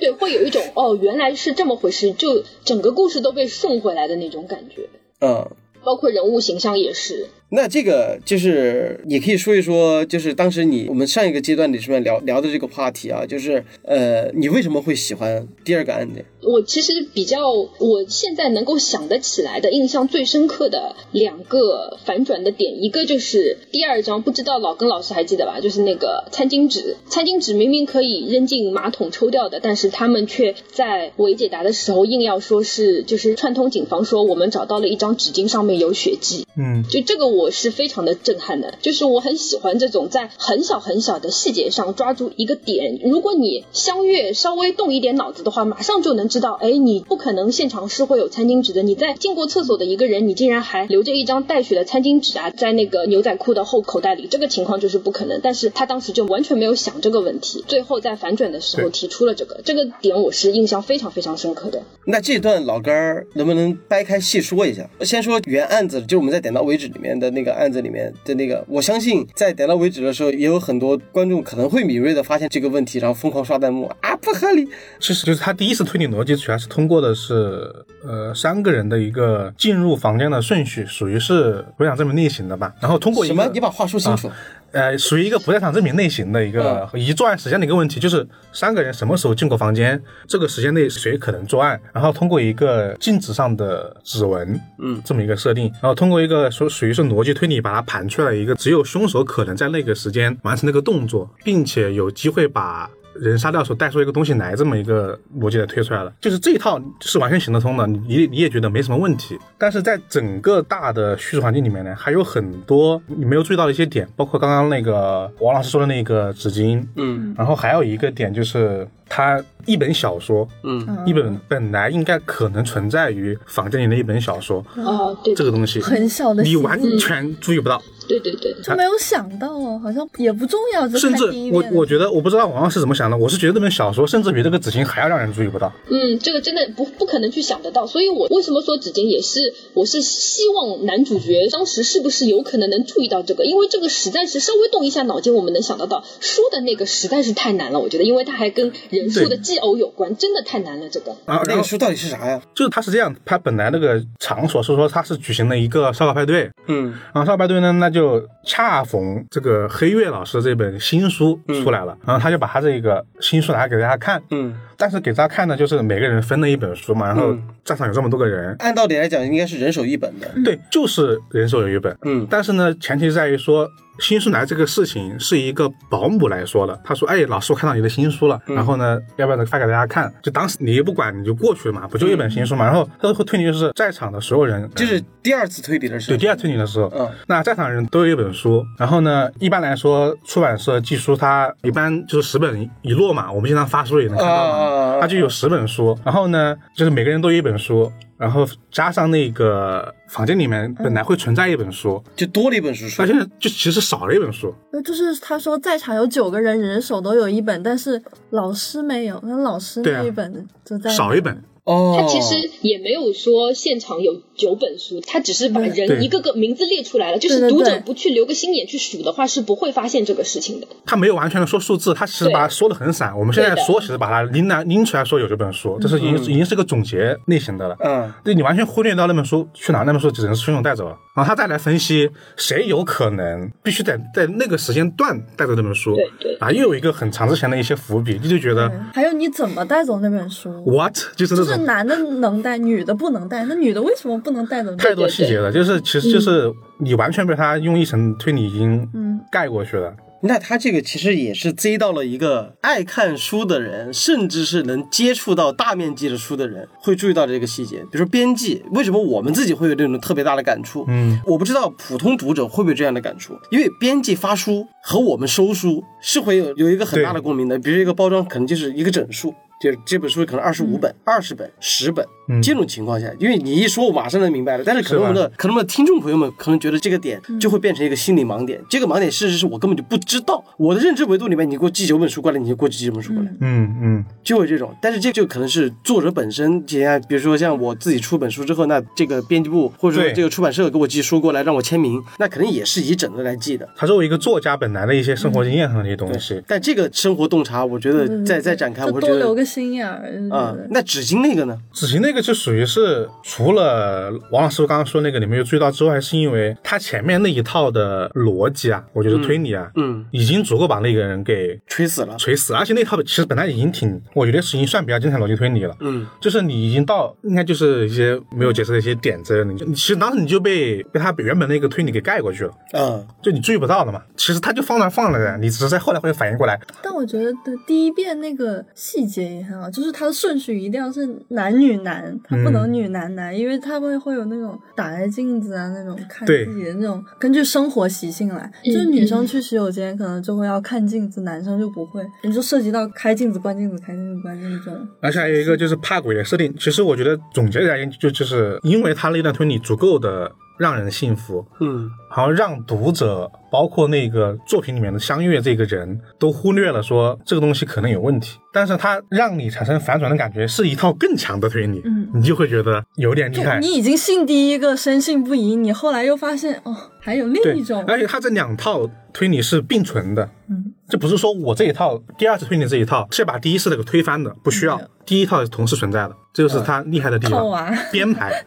[SPEAKER 4] 对，*laughs* 会有一种哦，原来是这么回事，就整个故事都被送回来的那种感觉。
[SPEAKER 1] 嗯，
[SPEAKER 4] 包括人物形象也是，
[SPEAKER 1] 那这个就是你可以说一说，就是当时你我们上一个阶段里是不是聊聊的这个话题啊？就是呃，你为什么会喜欢第二个案件？
[SPEAKER 4] 我其实比较，我现在能够想得起来的、印象最深刻的两个反转的点，一个就是第二章，不知道老根老师还记得吧？就是那个餐巾纸，餐巾纸明明可以扔进马桶抽掉的，但是他们却在伪解答的时候硬要说是，就是串通警方说我们找到了一张纸巾上面有血迹，
[SPEAKER 2] 嗯，
[SPEAKER 4] 就这个我我是非常的震撼的，就是我很喜欢这种在很小很小的细节上抓住一个点。如果你相月稍微动一点脑子的话，马上就能知道，哎，你不可能现场是会有餐巾纸的。你在进过厕所的一个人，你竟然还留着一张带血的餐巾纸啊，在那个牛仔裤的后口袋里，这个情况就是不可能。但是他当时就完全没有想这个问题，最后在反转的时候提出了这个，这个点我是印象非常非常深刻的。
[SPEAKER 1] 那这段老干儿能不能掰开细说一下？先说原案子，就我们在点到为止里面的那个案子里面的那个，我相信在点到为止的时候，也有很多观众可能会敏锐的发现这个问题，然后疯狂刷弹幕啊，不合理。
[SPEAKER 2] 其实就是他第一次推理逻辑，主要是通过的是呃三个人的一个进入房间的顺序，属于是不在场证明类型的吧。然后通过
[SPEAKER 1] 什么？你把话说清楚。
[SPEAKER 2] 呃，属于一个不在场证明类型的一个以及作案时间的一个问题，就是三个人什么时候进过房间，这个时间内谁可能作案，然后通过一个镜子上的指纹，
[SPEAKER 1] 嗯，
[SPEAKER 2] 这么一个设定，然后通过一个属属于是逻辑推理，把它盘出来一个只有凶手可能在那个时间完成那个动作，并且有机会把。人杀掉的时候带出一个东西来，这么一个逻辑来推出来了，就是这一套是完全行得通的，你你你也觉得没什么问题。但是在整个大的叙事环境里面呢，还有很多你没有注意到的一些点，包括刚刚那个王老师说的那个纸巾，
[SPEAKER 1] 嗯。
[SPEAKER 2] 然后还有一个点就是它一本小说，
[SPEAKER 1] 嗯，
[SPEAKER 2] 一本本来应该可能存在于房间里的一本小说，
[SPEAKER 4] 哦，对。
[SPEAKER 2] 这个东西
[SPEAKER 3] 很小的
[SPEAKER 2] 你完全注意不到。
[SPEAKER 4] 对对对，
[SPEAKER 3] 就没有想到哦，好像也不重要，
[SPEAKER 2] 甚至我我觉得我不知道王老师怎么想的，我是觉得这本小说甚至比这个纸巾还要让人注意不到。
[SPEAKER 4] 嗯，这个真的不不可能去想得到，所以我为什么说纸巾也是，我是希望男主角当时是不是有可能能注意到这个，因为这个实在是稍微动一下脑筋，我们能想得到。说的那个实在是太难了，我觉得，因为它还跟人数的计偶有关，真的太难了。这个，
[SPEAKER 2] 然后然后
[SPEAKER 1] 那个书到底是啥呀？
[SPEAKER 2] 就是他是这样，他本来那个场所是说他是举行了一个烧烤派对，
[SPEAKER 1] 嗯
[SPEAKER 2] 然后烧烤派对呢，那就恰逢这个黑月老师这本新书出来了，然后他就把他这个新书拿给大家看，
[SPEAKER 1] 嗯，
[SPEAKER 2] 但是给大家看的，就是每个人分了一本书嘛，然后
[SPEAKER 1] 嗯
[SPEAKER 2] 站上有这么多个人，
[SPEAKER 1] 按道理来讲应该是人手一本的。
[SPEAKER 2] 对，就是人手有一本，
[SPEAKER 1] 嗯。
[SPEAKER 2] 但是呢，前提在于说。新书来这个事情是一个保姆来说的，他说：“哎，老师，我看到你的新书了，然后呢，要不要发给大家看？就当时你也不管，你就过去了嘛，不就一本新书嘛？然后他会推理就是在场的所有人，
[SPEAKER 1] 就是第二次推理的时候，
[SPEAKER 2] 对第二次推理的时候，
[SPEAKER 1] 嗯。
[SPEAKER 2] 那在场人都有一本书，然后呢，一般来说出版社寄书它一般就是十本一摞嘛，我们经常发书也能看到嘛，
[SPEAKER 1] 啊
[SPEAKER 2] 它就有十本书，然后呢，就是每个人都有一本书，然后加上那个房间里面本来会存在一本书，
[SPEAKER 1] 就多了一本书书
[SPEAKER 2] 那。现在就其实少了一本书，
[SPEAKER 3] 呃就是他说在场有九个人，人手都有一本，但是老师没有，那老师那一本就在
[SPEAKER 2] 少一本。
[SPEAKER 1] 哦，
[SPEAKER 4] 他其实也没有说现场有九本书，他只是把人一个个名字列出来了，就是读者不去留个心眼去数的话，是不会发现这个事情的。
[SPEAKER 2] 他没有完全的说数字，他其实把它说的很散。我们现在说，其实把它拎来拎出来说有这本书，这是已经、已经是个总结类型的了。
[SPEAKER 1] 嗯。
[SPEAKER 2] 对你完全忽略掉那本书去哪，那本书只能是凶手带走了。然后他再来分析谁有可能必须得在那个时间段带走这本书，
[SPEAKER 4] 对对。
[SPEAKER 2] 啊，又有一个很长之前的一些伏笔，你就觉得
[SPEAKER 3] 对。还有你怎么带走那本书
[SPEAKER 2] ？what？就是那种
[SPEAKER 3] 就是男的能带，女的不能带，那女的为什么不能带呢？
[SPEAKER 2] 太多细节了，就是其实就是你完全被他用一层推理已经
[SPEAKER 3] 嗯
[SPEAKER 2] 盖过去了。
[SPEAKER 1] 那他这个其实也是 Z 到了一个爱看书的人，甚至是能接触到大面积的书的人，会注意到这个细节。比如说编辑，为什么我们自己会有这种特别大的感触？
[SPEAKER 2] 嗯，
[SPEAKER 1] 我不知道普通读者会不会有这样的感触，因为编辑发书和我们收书是会有有一个很大的共鸣的。比如一个包装可能就是一个整数。就是这本书可能二十五本、二十、本、十本，
[SPEAKER 2] 嗯。
[SPEAKER 1] 这种情况下，因为你一说，我马上能明白了。但是可能我们的可能我们的听众朋友们可能觉得这个点就会变成一个心理盲点。这个盲点事实是我根本就不知道，我的认知维度里面，你给我寄九本书过来，你就给我寄九本书过来。
[SPEAKER 2] 嗯。嗯，
[SPEAKER 1] 就会这种，但是这就可能是作者本身，就像，比如说像我自己出本书之后，那这个编辑部或者说这个出版社给我寄书过来让我签名，那肯定也是以整个来寄的。
[SPEAKER 2] 他作为一个作家本来的一些生活经验上的一些东西，
[SPEAKER 1] 但这个生活洞察，我觉得再再展开，
[SPEAKER 3] 就
[SPEAKER 1] 我觉得
[SPEAKER 3] 多留个心眼儿，对
[SPEAKER 1] 啊
[SPEAKER 3] 对。对
[SPEAKER 1] 那纸巾那个呢？
[SPEAKER 2] 纸巾那个就属于是除了王老师刚刚说那个你没有注意到之外，是因为他前面那一套的逻辑啊，我觉得推理啊，
[SPEAKER 1] 嗯，
[SPEAKER 2] 已经足够把那个人给
[SPEAKER 1] 锤死了。
[SPEAKER 2] 锤死，而且那套其实本来已经挺，我觉得是已经算比较精彩逻辑推理了。
[SPEAKER 1] 嗯，
[SPEAKER 2] 就是你已经到应该就是一些没有解释的一些点之类的，你就你其实当时你就被被他原本那个推理给盖过去了，
[SPEAKER 1] 嗯，
[SPEAKER 2] 就你注意不到了嘛。其实他就放那放了的，你只是在后来会反应过来。
[SPEAKER 3] 但我觉得的第一遍那个细节也很好，就是它的顺序一定要是男女男，它不能女男男，因为他们会有那种打开镜子啊，那种看自己的那种，根据生活习性来，就是女生去洗手间可能就会要看镜子，男生就不会，你就涉及到开镜子、关镜子、开镜子、关镜子这种。
[SPEAKER 2] 而且还有一个就是怕鬼的设定，其实我觉得总结来言就就是因为他那段推理足够的让人信服，
[SPEAKER 1] 嗯，
[SPEAKER 2] 好像让读者包括那个作品里面的香月这个人都忽略了说这个东西可能有问题，但是它让你产生反转的感觉，是一套更强的推理，
[SPEAKER 3] 嗯。
[SPEAKER 2] 你就会觉得有点厉害。
[SPEAKER 3] 你已经信第一个深信不疑，你后来又发现哦，还有另一种，，
[SPEAKER 2] 而且它这两套推理是并存的，
[SPEAKER 3] 嗯，
[SPEAKER 2] 这不是说我这一套第二次推理这一套是把第一次那个推翻的，不需要。第一套是同时存在的，这就是它厉害的地方。*laughs* 编排，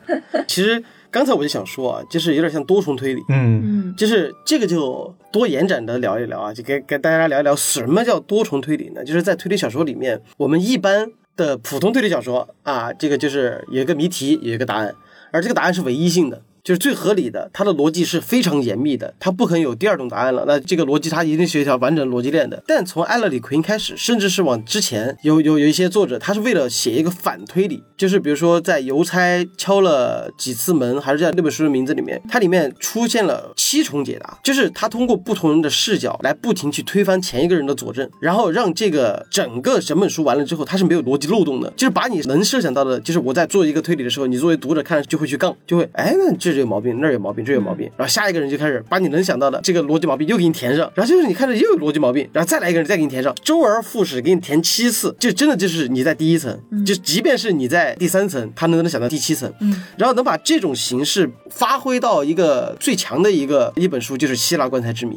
[SPEAKER 1] 其实刚才我就想说啊，就是有点像多重推理。
[SPEAKER 2] 嗯
[SPEAKER 3] 嗯
[SPEAKER 1] 就是这个就多延展的聊一聊啊，就跟跟大家聊一聊什么叫多重推理呢？就是在推理小说里面，我们一般的普通推理小说啊，这个就是有一个谜题，有一个答案，而这个答案是唯一性的。就是最合理的，它的逻辑是非常严密的，它不可能有第二种答案了。那这个逻辑它一定是一条完整逻辑链的。但从艾勒里奎因开始，甚至是往之前，有有有一些作者，他是为了写一个反推理，就是比如说在邮差敲了几次门，还是在那本书的名字里面，它里面出现了七重解答，就是他通过不同人的视角来不停去推翻前一个人的佐证，然后让这个整个整本书完了之后，它是没有逻辑漏洞的，就是把你能设想到的，就是我在做一个推理的时候，你作为读者看就会去杠，就会哎那这有毛病，那儿有毛病，这有毛病，然后下一个人就开始把你能想到的这个逻辑毛病又给你填上，然后就是你看着又有逻辑毛病，然后再来一个人再给你填上，周而复始给你填七次，就真的就是你在第一层，就即便是你在第三层，他能能想到第七层，然后能把这种形式发挥到一个最强的一个一本书，就是《希腊棺材之谜》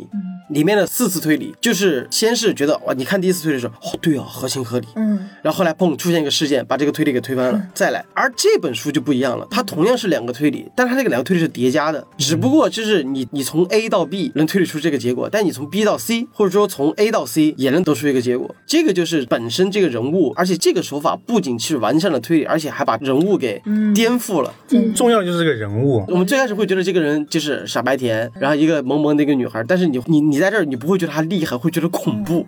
[SPEAKER 1] 里面的四次推理，就是先是觉得哇，你看第一次推理的时候，哦对啊，合情合理，
[SPEAKER 3] 嗯。
[SPEAKER 1] 然后后来砰出现一个事件，把这个推理给推翻了，再来。而这本书就不一样了，它同样是两个推理，但它这个两个推理是叠加的，只不过就是你你从 A 到 B 能推理出这个结果，但你从 B 到 C 或者说从 A 到 C 也能得出一个结果。这个就是本身这个人物，而且这个手法不仅是完善了推理，而且还把人物给颠覆了。
[SPEAKER 2] 重要的就是这个人物，
[SPEAKER 1] 我们最开始会觉得这个人就是傻白甜，然后一个萌萌的一个女孩，但是你你你在这儿你不会觉得她厉害，会觉得恐怖，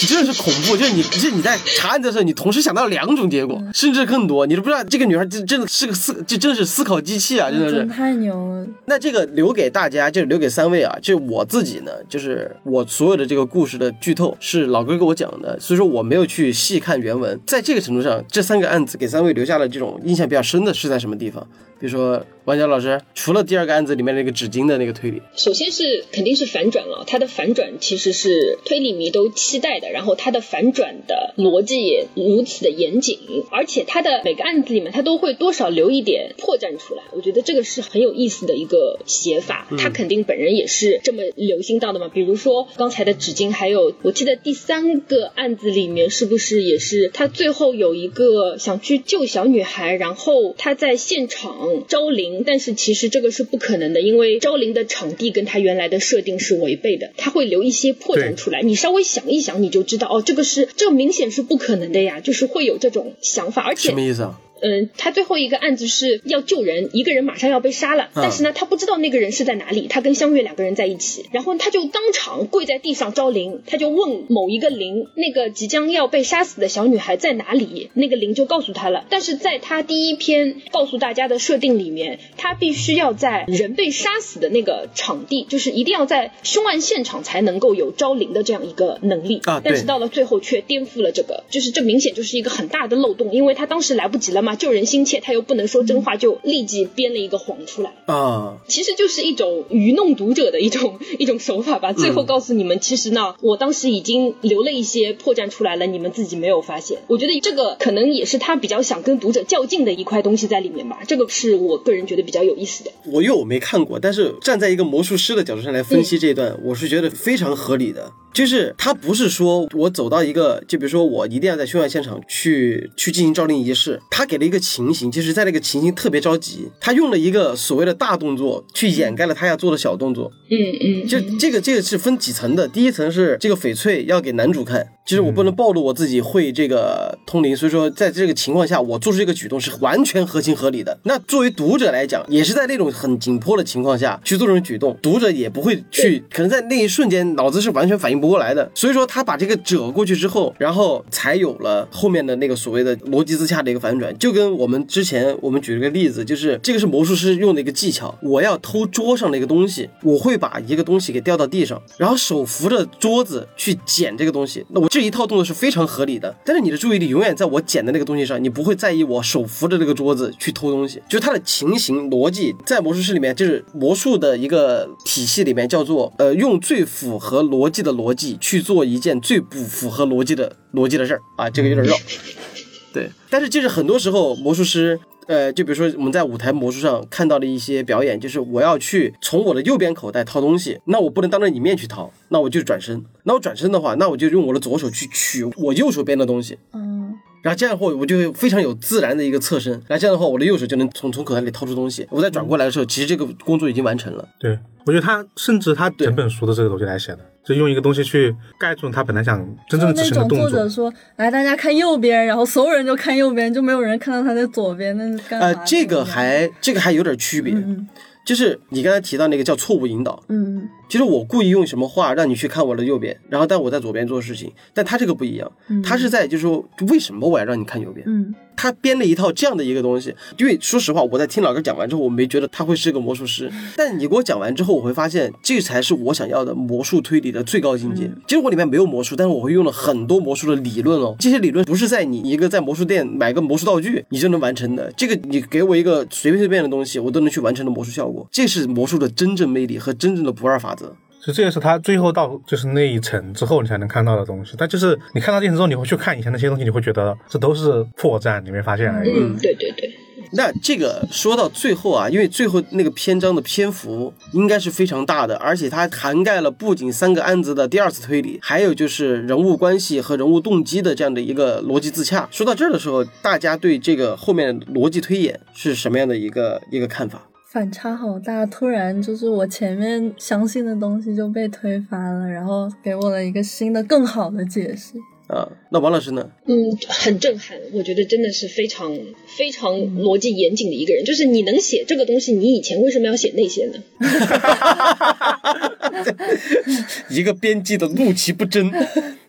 [SPEAKER 1] 你真的是恐怖，就是你就是你在查案的时候，你同时想到两种结果，甚至更多，你都不知道这个女孩真真的是个思，就真的是思考机器啊，真的是。
[SPEAKER 3] 太牛了，
[SPEAKER 1] 那这个留给大家，就留给三位啊，就我自己呢，就是我所有的这个故事的剧透是老哥给我讲的，所以说我没有去细看原文。在这个程度上，这三个案子给三位留下了这种印象比较深的是在什么地方？比如说王佳老师，除了第二个案子里面那个纸巾的那个推理，
[SPEAKER 4] 首先是肯定是反转了，它的反转其实是推理迷都期待的，然后它的反转的逻辑也如此的严谨，而且它的每个案子里面它都会多少留一点破绽出来，我觉得这个是很有意思的一个写法，他肯定本人也是这么留心到的嘛，比如说刚才的纸巾，还有我记得第三个案子里面是不是也是他最后有一个想去救小女孩，然后他在现场招灵，但是其实这个是不可能的，因为招灵的场地跟他原来的设定是违背的，他会留一些破绽出来，你稍微想一想你就知道哦，这个是这明显是不可能的呀，就是会有这种想法，而且
[SPEAKER 1] 什么意思啊？
[SPEAKER 4] 嗯，他最后一个案子是要救人，一个人马上要被杀了，但是呢，他不知道那个人是在哪里，他跟香月两个人在一起，然后他就当场跪在地上招灵，他就问某一个灵，那个即将要被杀死的小女孩在哪里，那个灵就告诉他了，但是在他第一篇告诉大家的设定里面，他必须要在人被杀死的那个场地，就是一定要在凶案现场才能够有招灵的这样一个能力。
[SPEAKER 1] 啊对。
[SPEAKER 4] 但是到了最后却颠覆了这个，就是这明显就是一个很大的漏洞，因为他当时来不及了嘛，救人心切，他又不能说真话，就立即编了一个谎出来。
[SPEAKER 1] 啊，
[SPEAKER 4] 其实就是一种愚弄读者的一种一种手法吧。最后告诉你们，其实呢，我当时已经留了一些破绽出来了，你们自己没有发现。我觉得这个可能也是他比较想跟读者较劲的一块东西在里面吧。这个是我个人觉得比较有意思的。
[SPEAKER 1] 我因为我没看过，但是站在一个魔术师的角度上来分析这一段，我是觉得非常合理的。就是他不是说我走到一个，就比如说我一定要在凶案现场去去进行招灵仪式，他给了一个情形，就是在那个情形特别着急，他用了一个所谓的大动作去掩盖了他要做的小动作。
[SPEAKER 4] 嗯嗯，
[SPEAKER 1] 就这个这个是分几层的，第一层是这个翡翠要给男主看，就是我不能暴露我自己会这个通灵，所以说在这个情况下我做出这个举动是完全合情合理的。那作为读者来讲，也是在那种很紧迫的情况下去做这种举动，读者也不会去，可能在那一瞬间脑子是完全反应不过来的。所以说他把这个折过去之后，然后才有了后面的那个所谓的逻辑自洽的一个反转，就跟我们之前我们举了个例子，就是这个是魔术师用的一个技巧，我要偷桌上的一个东西，我会把一个东西给掉到地上，然后手扶着桌子去捡这个东西。那我这一套动作是非常合理的，但是你的注意力永远在我捡的那个东西上，你不会在意我手扶着这个桌子去偷东西。就是它的情形逻辑，在魔术师里面，就是魔术的一个体系里面叫做呃，用最符合逻辑的逻辑去做一件最不符合逻辑的逻辑的事儿啊，这个有点绕。*laughs* 对，但是就是很多时候魔术师。呃，就比如说我们在舞台魔术上看到的一些表演，就是我要去从我的右边口袋掏东西，那我不能当着你面去掏，那我就转身。那我转身的话，那我就用我的左手去取我右手边的东西，
[SPEAKER 3] 嗯，
[SPEAKER 1] 然后这样的话，我就会非常有自然的一个侧身，然后这样的话，我的右手就能从从口袋里掏出东西。我再转过来的时候，其实这个工作已经完成了。
[SPEAKER 2] 对，我觉得他甚至他整本书的这个东西来写的，就用一个东西去盖住他本来想真正执
[SPEAKER 3] 那种
[SPEAKER 2] 行的动作。
[SPEAKER 3] 作者说，来大家看右边，然后所有人就看右边，就没有人看到他在左边，那是干嘛？，
[SPEAKER 1] 呃这个还这个还有点区别，
[SPEAKER 3] 嗯
[SPEAKER 1] 就是你刚才提到那个叫错误引导，
[SPEAKER 3] 嗯
[SPEAKER 1] 就是我故意用什么话让你去看我的右边，然后但我在左边做事情，但他这个不一样，他是在就是说为什么我要让你看右边？
[SPEAKER 3] 嗯
[SPEAKER 1] 他编了一套这样的一个东西，因为说实话，我在听老哥讲完之后，我没觉得他会是个魔术师，*laughs* 但你给我讲完之后，我会发现这才是我想要的魔术推理的最高境界。其实我里面没有魔术，但是我会用了很多魔术的理论哦，这些理论不是在你一个在魔术店买个魔术道具你就能完成的，这个你给我一个随便随便的东西，我都能去完成的魔术效果，这是魔术的真正魅力和真正的不二法则。
[SPEAKER 2] 所以这也是他最后到就是那一层之后你才能看到的东西。但就是你看到这一层之后，你会去看以前那些东西，你会觉得这都是破绽，你没发现而已。
[SPEAKER 4] 嗯，对对对，
[SPEAKER 1] 那这个说到最后啊，因为最后那个篇章的篇幅应该是非常大的，而且它涵盖了不仅三个案子的第二次推理，还有就是人物关系和人物动机的这样的一个逻辑自洽。说到这儿的时候，大家对这个后面的逻辑推演是什么样的一个一个看法？
[SPEAKER 3] 反差好大，突然就是我前面相信的东西就被推翻了，然后给我了一个新的、更好的解释。
[SPEAKER 1] 啊，那王老师呢？
[SPEAKER 4] 嗯，很震撼，我觉得真的是非常非常逻辑严谨的一个人。就是你能写这个东西，你以前为什么要写那些呢？*laughs*
[SPEAKER 1] 一个编辑的怒其不争。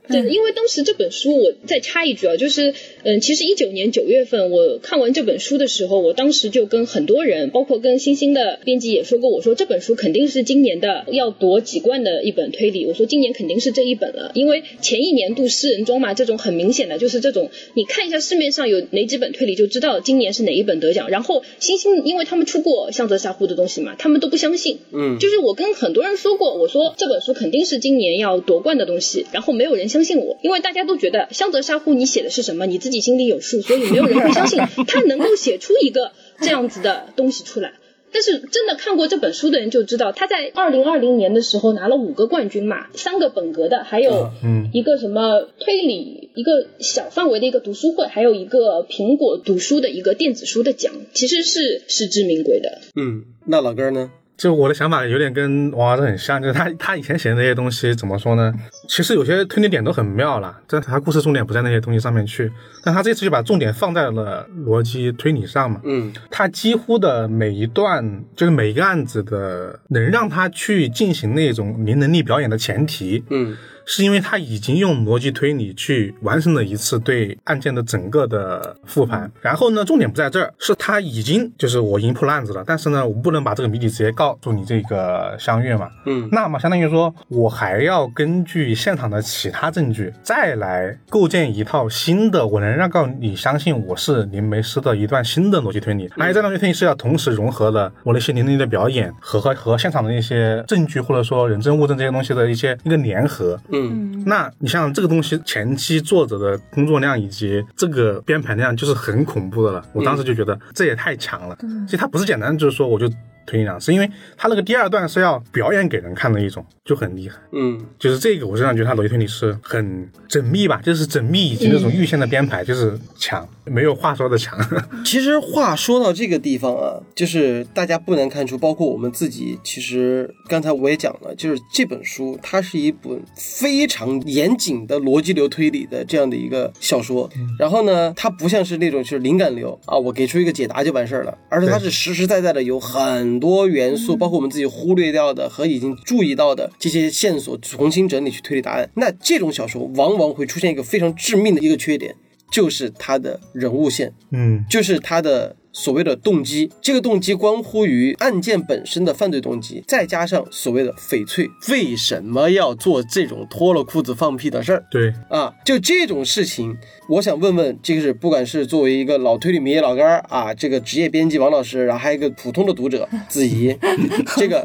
[SPEAKER 4] 对，因为当时这本书，我再插一句啊，就是，嗯，其实一九年九月份我看完这本书的时候，我当时就跟很多人，包括跟星星的编辑也说过，我说这本书肯定是今年的要夺几冠的一本推理，我说今年肯定是这一本了，因为前一年度诗人中嘛，这种很明显的就是这种，你看一下市面上有哪几本推理就知道今年是哪一本得奖，然后星星因为他们出过向泽沙户的东西嘛，他们都不相信，
[SPEAKER 1] 嗯，
[SPEAKER 4] 就是我跟很多人说过，我说这本书肯定是今年要夺冠的东西，然后没有人相信我，因为大家都觉得香泽沙户你写的是什么，你自己心里有数，所以没有人会相信 *laughs* 他能够写出一个这样子的东西出来。但是真的看过这本书的人就知道，他在二零二零年的时候拿了五个冠军嘛，三个本格的，还有
[SPEAKER 2] 嗯
[SPEAKER 4] 一个什么推理，一个小范围的一个读书会，还有一个苹果读书的一个电子书的奖，其实是实至名归的。
[SPEAKER 1] 嗯，那老哥呢？
[SPEAKER 2] 就我的想法有点跟王老师很像，就是他他以前写的那些东西怎么说呢？其实有些推理点都很妙了，但他故事重点不在那些东西上面去，但他这次就把重点放在了逻辑推理上嘛。
[SPEAKER 1] 嗯
[SPEAKER 2] 他几乎的每一段，就是每一个案子的，能让他去进行那种零能力表演的前提，
[SPEAKER 1] 嗯
[SPEAKER 2] 是因为他已经用逻辑推理去完成了一次对案件的整个的复盘。然后呢，重点不在这儿，是他已经就是我已经破了案子了，但是呢，我不能把这个谜底直接告诉你这个相月嘛。
[SPEAKER 1] 嗯
[SPEAKER 2] 那么相当于说，我还要根据现场的其他证据，再来构建一套新的，我能让告你相信我是灵媒师的一段新的逻辑推理。而且这段逻辑推理是要同时融合了我那些灵力的表演和和和现场的一些证据，或者说人证物证这些东西的一些一个联合。
[SPEAKER 1] 嗯
[SPEAKER 2] 那你像这个东西前期作者的工作量以及这个编排量，就是很恐怖的了。我当时就觉得这也太强了。其实它不是简单，就是说我就推理两是因为他那个第二段是要表演给人看的一种，就很厉害。
[SPEAKER 1] 嗯，
[SPEAKER 2] 就是这个，我是让觉得他逻辑推理是很缜密吧，就是缜密以及那种预先的编排，就是强，没有话说的强。*laughs*
[SPEAKER 1] 其实话说到这个地方啊，就是大家不难看出，包括我们自己，其实刚才我也讲了，就是这本书它是一本非常严谨的逻辑流推理的这样的一个小说。然后呢，它不像是那种就是灵感流啊，我给出一个解答就完事儿了，而是它是实实在在的有很多元素，包括我们自己忽略掉的和已经注意到的这些线索，重新整理去推理答案。那这种小说往往会出现一个非常致命的一个缺点。就是它的人物线，
[SPEAKER 2] 嗯，
[SPEAKER 1] 就是它的所谓的动机，这个动机关乎于案件本身的犯罪动机，再加上所谓的翡翠为什么要做这种脱了裤子放屁的事儿
[SPEAKER 2] 对，
[SPEAKER 1] 啊？就这种事情，我想问问，这个是不管是作为一个老推理迷老干儿啊，这个职业编辑王老师，然后还有一个普通的读者子怡，*laughs* 这个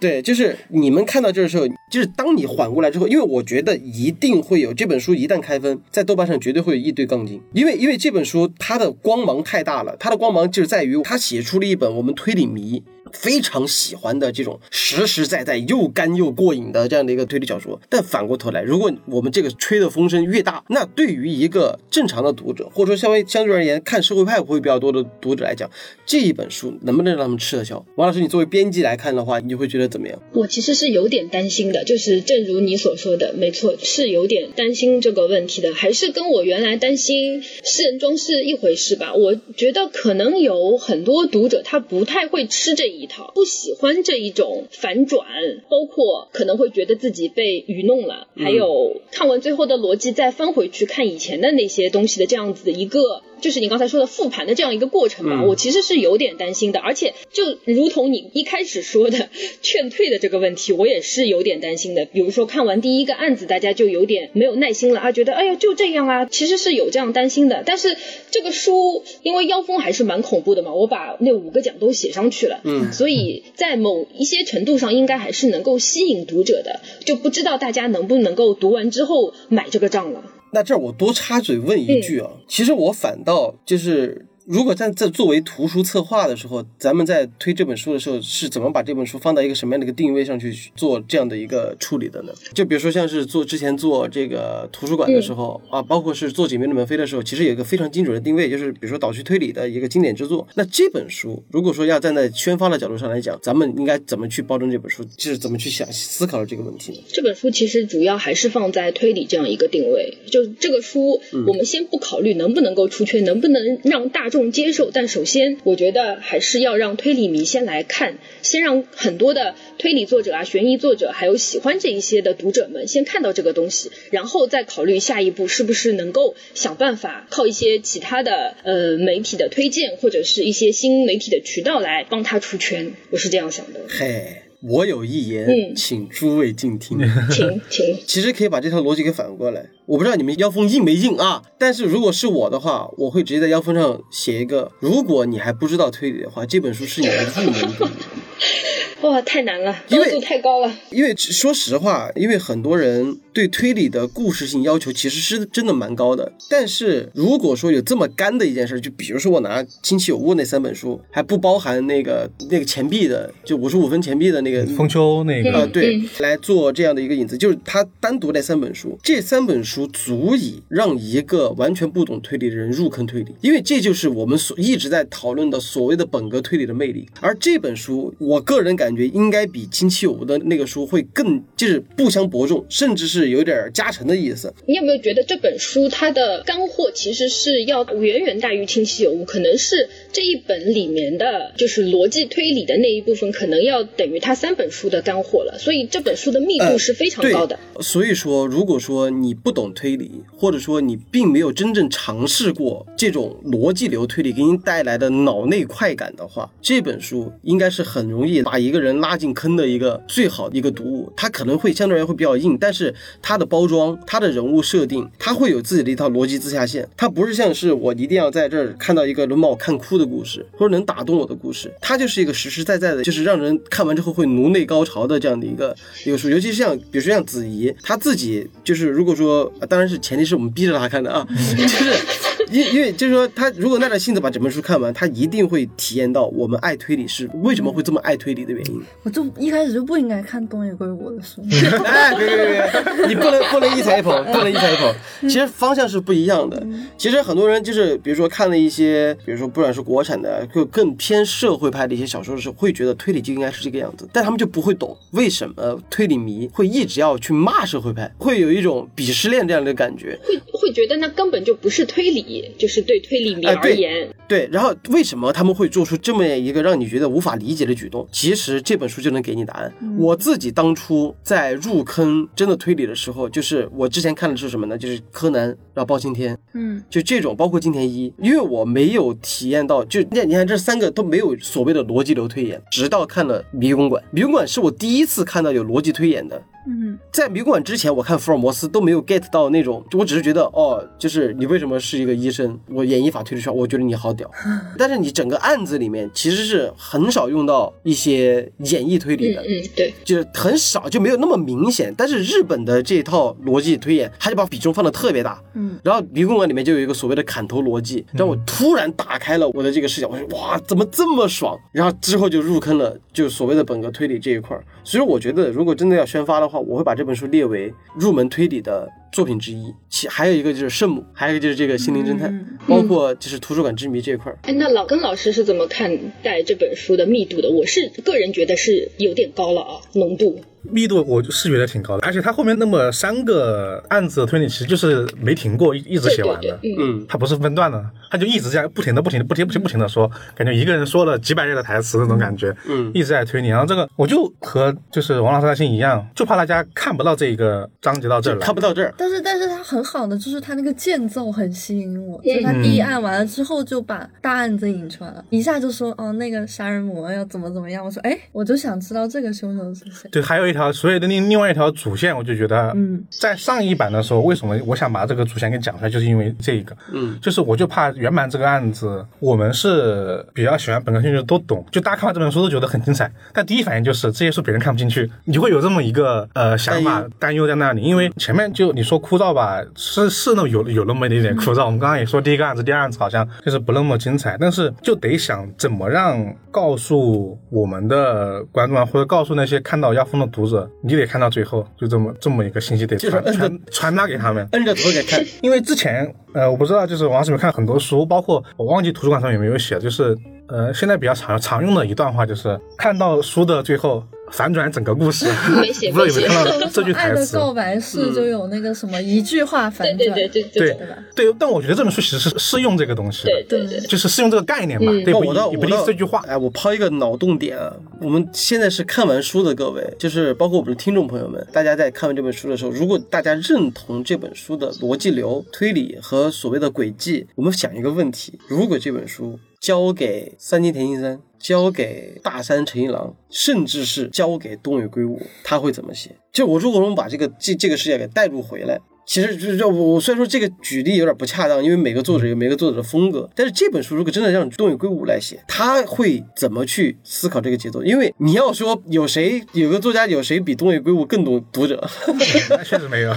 [SPEAKER 1] 对，就是你们看到这的时候，就是当你缓过来之后，因为我觉得一定会有这本书一旦开分，在豆瓣上绝对会有一堆杠精，因为因为这本书它的光芒太大了，它的光芒就是在于它写出了一本我们推理迷。非常喜欢的这种实实在在又干又过瘾的这样的一个推理小说，但反过头来，如果我们这个吹的风声越大，那对于一个正常的读者，或者说相对相对而言看社会派会比较多的读者来讲，这一本书能不能让他们吃得消？王老师，你作为编辑来看的话，你会觉得怎么样？
[SPEAKER 4] 我其实是有点担心的，就是正如你所说的，没错，是有点担心这个问题的，还是跟我原来担心诗人装是一回事吧。我觉得可能有很多读者他不太会吃这一套，不喜欢这一种反转，包括可能会觉得自己被愚弄了，还有看完最后的逻辑再翻回去看以前的那些东西的这样子的一个。就是你刚才说的复盘的这样一个过程吧，
[SPEAKER 1] 嗯
[SPEAKER 4] 我其实是有点担心的，而且就如同你一开始说的劝退的这个问题，我也是有点担心的。比如说看完第一个案子，大家就有点没有耐心了啊，觉得哎呀就这样啊，其实是有这样担心的。但是这个书因为妖风还是蛮恐怖的嘛，我把那五个奖都写上去了，
[SPEAKER 1] 嗯
[SPEAKER 4] 所以在某一些程度上应该还是能够吸引读者的，就不知道大家能不能够读完之后买这个账了。
[SPEAKER 1] 那这儿我多插嘴问一句啊，其实我反倒就是。如果在在作为图书策划的时候，咱们在推这本书的时候，是怎么把这本书放到一个什么样的一个定位上去做这样的一个处理的呢？就比如说像是做之前做这个图书馆的时候、啊，包括是做《紧闭的门扉》的时候，其实有一个非常精准的定位，就是比如说岛区推理的一个经典之作。那这本书如果说要站在宣发的角度上来讲，咱们应该怎么去包装这本书，就是怎么去想思考这个问题呢？
[SPEAKER 4] 这本书其实主要还是放在推理这样一个定位，就这个书，我们先不考虑能不能够出圈，能不能让大众接受，但首先我觉得还是要让推理迷先来看，先让很多的推理作者啊、悬疑作者，还有喜欢这一些的读者们先看到这个东西，然后再考虑下一步是不是能够想办法靠一些其他的呃媒体的推荐，或者是一些新媒体的渠道来帮他出圈，我是这样想的。
[SPEAKER 1] 嘿，我有一言，
[SPEAKER 4] 嗯
[SPEAKER 1] 请诸位静听。*laughs*
[SPEAKER 4] 请请。
[SPEAKER 1] 其实可以把这套逻辑给反过来。我不知道你们腰封硬没硬啊，但是如果是我的话，我会直接在腰封上写一个：如果你还不知道推理的话，这本书是你的入门读物。*laughs*
[SPEAKER 4] 哇，太难了，
[SPEAKER 1] 因为
[SPEAKER 4] 太高了。
[SPEAKER 1] 因为说实话，因为很多人对推理的故事性要求其实是真的蛮高的。但是如果说有这么干的一件事，就比如说我拿《亲戚有误》那三本书，还不包含那个那个钱币的，就五十五分钱币的那个
[SPEAKER 2] 风秋那个，
[SPEAKER 1] 呃，对
[SPEAKER 4] 嗯，
[SPEAKER 1] 来做这样的一个引子，就是他单独那三本书，这三本书足以让一个完全不懂推理的人入坑推理，因为这就是我们所一直在讨论的所谓的本格推理的魅力。而这本书，我个人感觉应该比亲戚有误的那个书会更就是不相伯仲，甚至是有点加成的意思。
[SPEAKER 4] 你有没有觉得这本书它的干货其实是要远远大于《清晰有误》？可能是这一本里面的，就是逻辑推理的那一部分，可能要等于它三本书的干货了。所以这本书的密度是非常高的。
[SPEAKER 1] 对，所以说，如果说你不懂推理，或者说你并没有真正尝试过这种逻辑流推理给你带来的脑内快感的话，这本书应该是很容易把一个人拉进坑的一个最好的一个读物。它可能会相对而言会比较硬，但是它的包装、它的人物设定，它会有自己的一套逻辑自下线。它不是像是我一定要在这儿看到一个能把我看哭的故事，或者能打动我的故事，它就是一个实实在在的，就是让人看完之后会颅内高潮的这样的一个一个书。尤其是像比如说像子怡，她自己就是如果说，当然是前提是我们逼着她看的啊，*laughs* 就是 *laughs* 因因为就是说，他如果耐着性子把整本书看完，他一定会体验到我们爱推理是为什么会这么爱推理的原因。
[SPEAKER 3] 我就一开始就不应该看东野圭吾的书。*laughs*
[SPEAKER 1] 哎，别别别别，你不能不能一踩一捧，不能一踩一捧。其实方向是不一样的。其实很多人就是，比如说看了一些，比如说不管是国产的，就更偏社会派的一些小说的时候，会觉得推理就应该是这个样子，但他们就不会懂为什么推理迷会一直要去骂社会派，会有一种鄙视链这样的感觉。
[SPEAKER 4] 会会觉得那根本就不是推理，就是对推理迷而言，
[SPEAKER 1] 对，然后为什么他们会做出这么一个让你觉得无法理解的举动？其实这本书就能给你答案。我自己当初在入坑真的推理的时候，就是我之前看的是什么呢？就是柯南，然后包青天，
[SPEAKER 3] 嗯，
[SPEAKER 1] 就这种，包括金田一，因为我没有体验到，就你看，你看这三个都没有所谓的逻辑流推演，直到看了《迷宫馆》，《迷宫馆》是我第一次看到有逻辑推演的。
[SPEAKER 3] 嗯，
[SPEAKER 1] 在迷宫馆之前，我看福尔摩斯都没有 get 到那种，就我只是觉得哦，就是你为什么是一个医生？我演绎法推理出去，我觉得你好屌。*laughs* 但是你整个案子里面其实是很少用到一些演绎推理的，
[SPEAKER 4] 嗯嗯，对，
[SPEAKER 1] 就是很少，就没有那么明显。但是日本的这套逻辑推演，他就把比重放的特别大。
[SPEAKER 3] 嗯，
[SPEAKER 1] 然后迷宫馆里面就有一个所谓的砍头逻辑，让我突然打开了我的这个视角，我说哇，怎么这么爽？然后之后就入坑了，就所谓的本格推理这一块儿。所以我觉得，如果真的要宣发的话，我会把这本书列为入门推理的作品之一。其还有一个就是圣母，还有一个就是这个心灵侦探，
[SPEAKER 3] 嗯
[SPEAKER 1] 包括就是图书馆之谜这一块儿。
[SPEAKER 4] 哎，那老根老师是怎么看待这本书的密度的？我是个人觉得是有点高了啊，浓度。
[SPEAKER 2] 密度我是觉得挺高的，而且他后面那么三个案子的推理，其实就是没停过，一一直写完的。
[SPEAKER 4] 对对对嗯
[SPEAKER 1] 嗯，
[SPEAKER 2] 它不是分段的，他就一直这样不停的、不停的、不停、不停、不停的说，感觉一个人说了几百页的台词那种感觉，
[SPEAKER 1] 嗯
[SPEAKER 2] 一直在推理。然后这个我就和就是王老师担心一样，就怕大家看不到这一个章节到这儿来
[SPEAKER 1] 看。不到这儿。
[SPEAKER 3] 但是但是他很好的就是他那个间奏很吸引我，就是它第一案完了之后就把大案子引出来了，一下就说哦那个杀人魔要怎么怎么样，我说哎我就想知道这个凶手是谁。
[SPEAKER 2] 对，还有一条所有的另另外一条主线，我就觉得，
[SPEAKER 3] 嗯，
[SPEAKER 2] 在上一版的时候，为什么我想把这个主线给讲出来，就是因为这个，
[SPEAKER 1] 嗯，
[SPEAKER 2] 就是我就怕原版这个案子，我们是比较喜欢本科兴趣都懂，就大家看完这本书都觉得很精彩，但第一反应就是这些书别人看不进去，你会有这么一个呃想法
[SPEAKER 1] 担忧
[SPEAKER 2] 在那里，因为前面就你说枯燥吧，是是那么有有那么一点点枯燥，我们刚刚也说第一个案子、第二案子好像就是不那么精彩，但是就得想怎么让告诉我们的观众啊，或者告诉那些看到妖风的读者，你得看到最后，就这么这么一个信息得传传传达给他们。
[SPEAKER 1] 摁着头给看。
[SPEAKER 2] 因为之前呃，我不知道，就是王老师有没有看很多书，包括我忘记图书馆上有没有写，就是呃，现在比较常常用的一段话，就是看到书的最后反转整个故事。*laughs*
[SPEAKER 4] 没写
[SPEAKER 2] 不知道有没有看到 *laughs* 这句
[SPEAKER 3] 爱
[SPEAKER 2] 台词？
[SPEAKER 3] 的告白式就有那个什么一句话反转，
[SPEAKER 4] 对对对
[SPEAKER 2] 对
[SPEAKER 4] 对？
[SPEAKER 2] 对，但我觉得这本书其实是适用这个东西，
[SPEAKER 4] 对对对，
[SPEAKER 2] 就是适用这个概念吧，
[SPEAKER 4] 嗯
[SPEAKER 2] 对，
[SPEAKER 1] 那我倒
[SPEAKER 2] 也不一定
[SPEAKER 1] 我倒
[SPEAKER 2] 这句话。
[SPEAKER 1] 哎，我抛一个脑洞点啊，我们现在是看完书的各位，就是包括我们的听众朋友们，大家在看完这本书的时候，如果大家认同这本书的逻辑流、推理和所谓的轨迹，我们想一个问题：如果这本书交给三金田信三，交给大山诚一郎，甚至是交给东野圭吾，他会怎么写？就我如果我们把这个这这个世界给带入回来。其实就是我我虽然说这个举例有点不恰当，因为每个作者有每个作者的风格，但是这本书如果真的让东野圭吾来写，他会怎么去思考这个节奏？因为你要说有谁有个作家有谁比东野圭吾更懂读者？
[SPEAKER 2] 那 *laughs* 确实没有，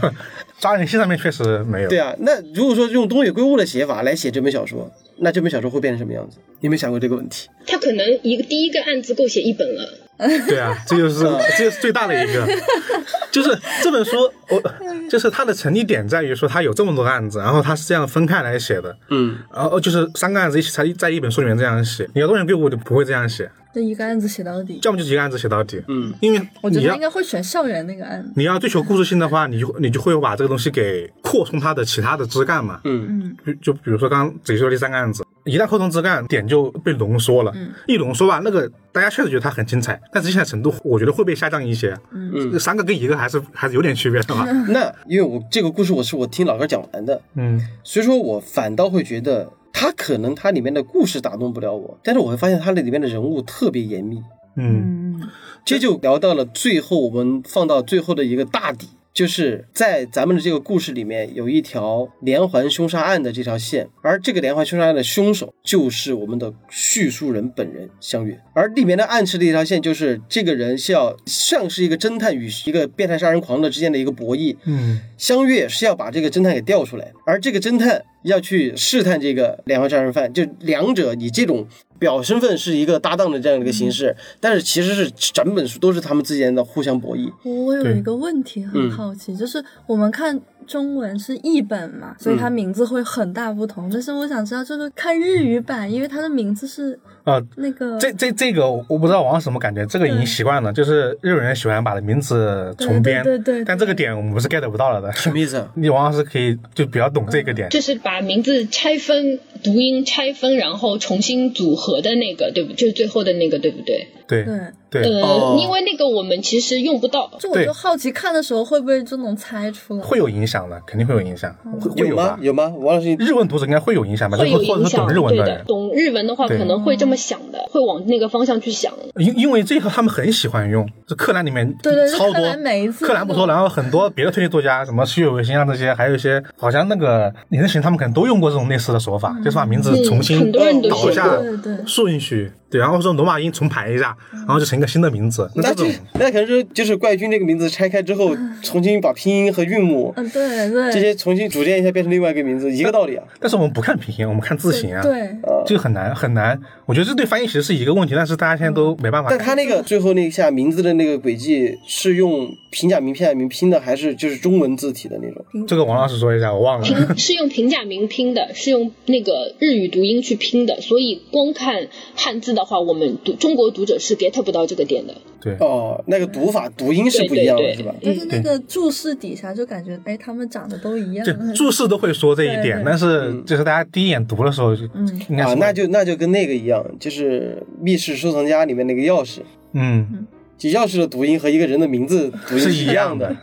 [SPEAKER 2] 抓人心上面确实没有。
[SPEAKER 1] 对啊，那如果说用东野圭吾的写法来写这本小说，那这本小说会变成什么样子？你有没有想过这个问题？
[SPEAKER 4] 他可能一个第一个案子够写一本了。*laughs*
[SPEAKER 2] 对啊，这就是这就是最大的一个，*laughs* 就是这本书，我就是它的成立点在于说它有这么多个案子，然后它是这样分开来写的，
[SPEAKER 1] 嗯，
[SPEAKER 2] 然后就是三个案子一起才在一本书里面这样写。你要东野圭吾就不会这样写，
[SPEAKER 3] 就一个案子写到底。
[SPEAKER 2] 要么就一个案子写到底，
[SPEAKER 1] 嗯，
[SPEAKER 2] 因为
[SPEAKER 3] 我觉得应该会选校园那个案子。
[SPEAKER 2] 你要追求故事性的话，你就你就会把这个东西给扩充它的其他的枝干嘛，
[SPEAKER 1] 嗯。
[SPEAKER 2] 嗯。就比如说刚刚自己说的第三个案子，一旦扩充枝干，点就被浓缩了，一浓缩吧，那个大家确实觉得它很精彩，但是精彩程度我觉得会被下降一些，嗯，三个跟一个还是还是有点区别的嘛，*laughs*
[SPEAKER 1] 那因为我这个故事我是我听老哥讲完的，
[SPEAKER 2] 嗯，
[SPEAKER 1] 所以说我反倒会觉得他可能它里面的故事打动不了我，但是我会发现它那里面的人物特别严密，
[SPEAKER 2] 嗯，
[SPEAKER 3] 嗯，
[SPEAKER 1] 这就聊到了最后，我们放到最后的一个大底，就是在咱们的这个故事里面有一条连环凶杀案的这条线，而这个连环凶杀案的凶手就是我们的叙述人本人相约，而里面的暗示的一条线就是这个人是要像是一个侦探与一个变态杀人狂的之间的一个博弈，
[SPEAKER 2] 嗯，
[SPEAKER 1] 相约是要把这个侦探给调出来，而这个侦探要去试探这个连环杀人犯，就两者以这种表身份是一个搭档的这样的一个形式，但是其实是整本书都是他们之间的互相博弈。
[SPEAKER 3] 我有一个问题很好奇，就是我们看中文是译本嘛，所以它名字会很大不同。但是我想知道，就是看日语版，因为它的名字是
[SPEAKER 2] 啊，
[SPEAKER 3] 那个
[SPEAKER 2] 这这这个我我不知道王什么感觉，这个已经习惯了，就是日本人喜欢把名字重编，
[SPEAKER 3] 对对对对
[SPEAKER 2] 但这个点我们是 get 不到了的。
[SPEAKER 1] 什么意思啊？*laughs*
[SPEAKER 2] 你王老师可以就比较懂这个点，
[SPEAKER 4] 就是把名字拆分、读音拆分，然后重新组合的那个，对不？就是最后的那个，对不对？
[SPEAKER 2] 对
[SPEAKER 3] 对。
[SPEAKER 2] 对
[SPEAKER 4] 呃，
[SPEAKER 1] 哦
[SPEAKER 4] 因为那个我们其实用不到。
[SPEAKER 3] 就我就好奇，看的时候会不会就能猜出来？
[SPEAKER 2] 会有影响的，肯定会有影响，会会
[SPEAKER 1] 有
[SPEAKER 2] 吧
[SPEAKER 1] 吗？？有吗？王老师，
[SPEAKER 2] 日文读者应该会有影响吧？就
[SPEAKER 4] 会有
[SPEAKER 2] 或者
[SPEAKER 4] 影响，
[SPEAKER 2] 是懂日文
[SPEAKER 4] 对的
[SPEAKER 2] 的人，，
[SPEAKER 4] 懂日文的话可能会这么想的，会往那个方向去想。
[SPEAKER 2] 因因为这个他们很喜欢用，这柯南里面
[SPEAKER 3] 对对
[SPEAKER 2] 超多
[SPEAKER 3] 柯南每一次
[SPEAKER 2] 柯南不说，然后很多别的推理作家，什么虚有维新啊这些，还有一些好像那个影视行他们可能都用过这种类似的手法，就是把名字重新
[SPEAKER 4] 嗯很多人都写
[SPEAKER 2] 倒下
[SPEAKER 4] 过
[SPEAKER 3] 对对
[SPEAKER 2] 顺序，对，然后说罗马音重排一下，然后就成一个新的名字。那
[SPEAKER 1] 那这
[SPEAKER 2] 这种
[SPEAKER 1] 那可能是就是怪君这个名字拆开之后，重新把拼音和韵母
[SPEAKER 3] 嗯，对对，
[SPEAKER 1] 这些重新组建一下，变成另外一个名字，一个道理啊。
[SPEAKER 2] 但是我们不看拼音，我们看字形啊，
[SPEAKER 3] 对，
[SPEAKER 2] 这个很难很难。我觉得这对翻译其实是一个问题，但是大家现在都没办法
[SPEAKER 1] 但。他那个最后那一下名字的那个轨迹是用平假名、片假名拼的，还是就是中文字体的那种？
[SPEAKER 2] 这个王老师说一下，我忘了。
[SPEAKER 4] 是用平假名拼的，是用那个日语读音去拼的，所以光看汉字的话，我们读中国读者是 get 不到这个点的。
[SPEAKER 2] 对，
[SPEAKER 1] 哦，那个读法读音是不一样的，是吧？
[SPEAKER 3] 但是那个注释底下就感觉，哎，他们长得都一样
[SPEAKER 2] 就。注释都会说这一点，但是就是大家第一眼读的时候，就应该
[SPEAKER 1] 啊，
[SPEAKER 2] 是
[SPEAKER 1] 那就那就跟那个一样，就是《密室收藏家》里面那个钥匙，
[SPEAKER 2] 嗯
[SPEAKER 1] 就钥匙的读音和一个人的名字读音
[SPEAKER 2] 是
[SPEAKER 1] 一的
[SPEAKER 2] 一样的。。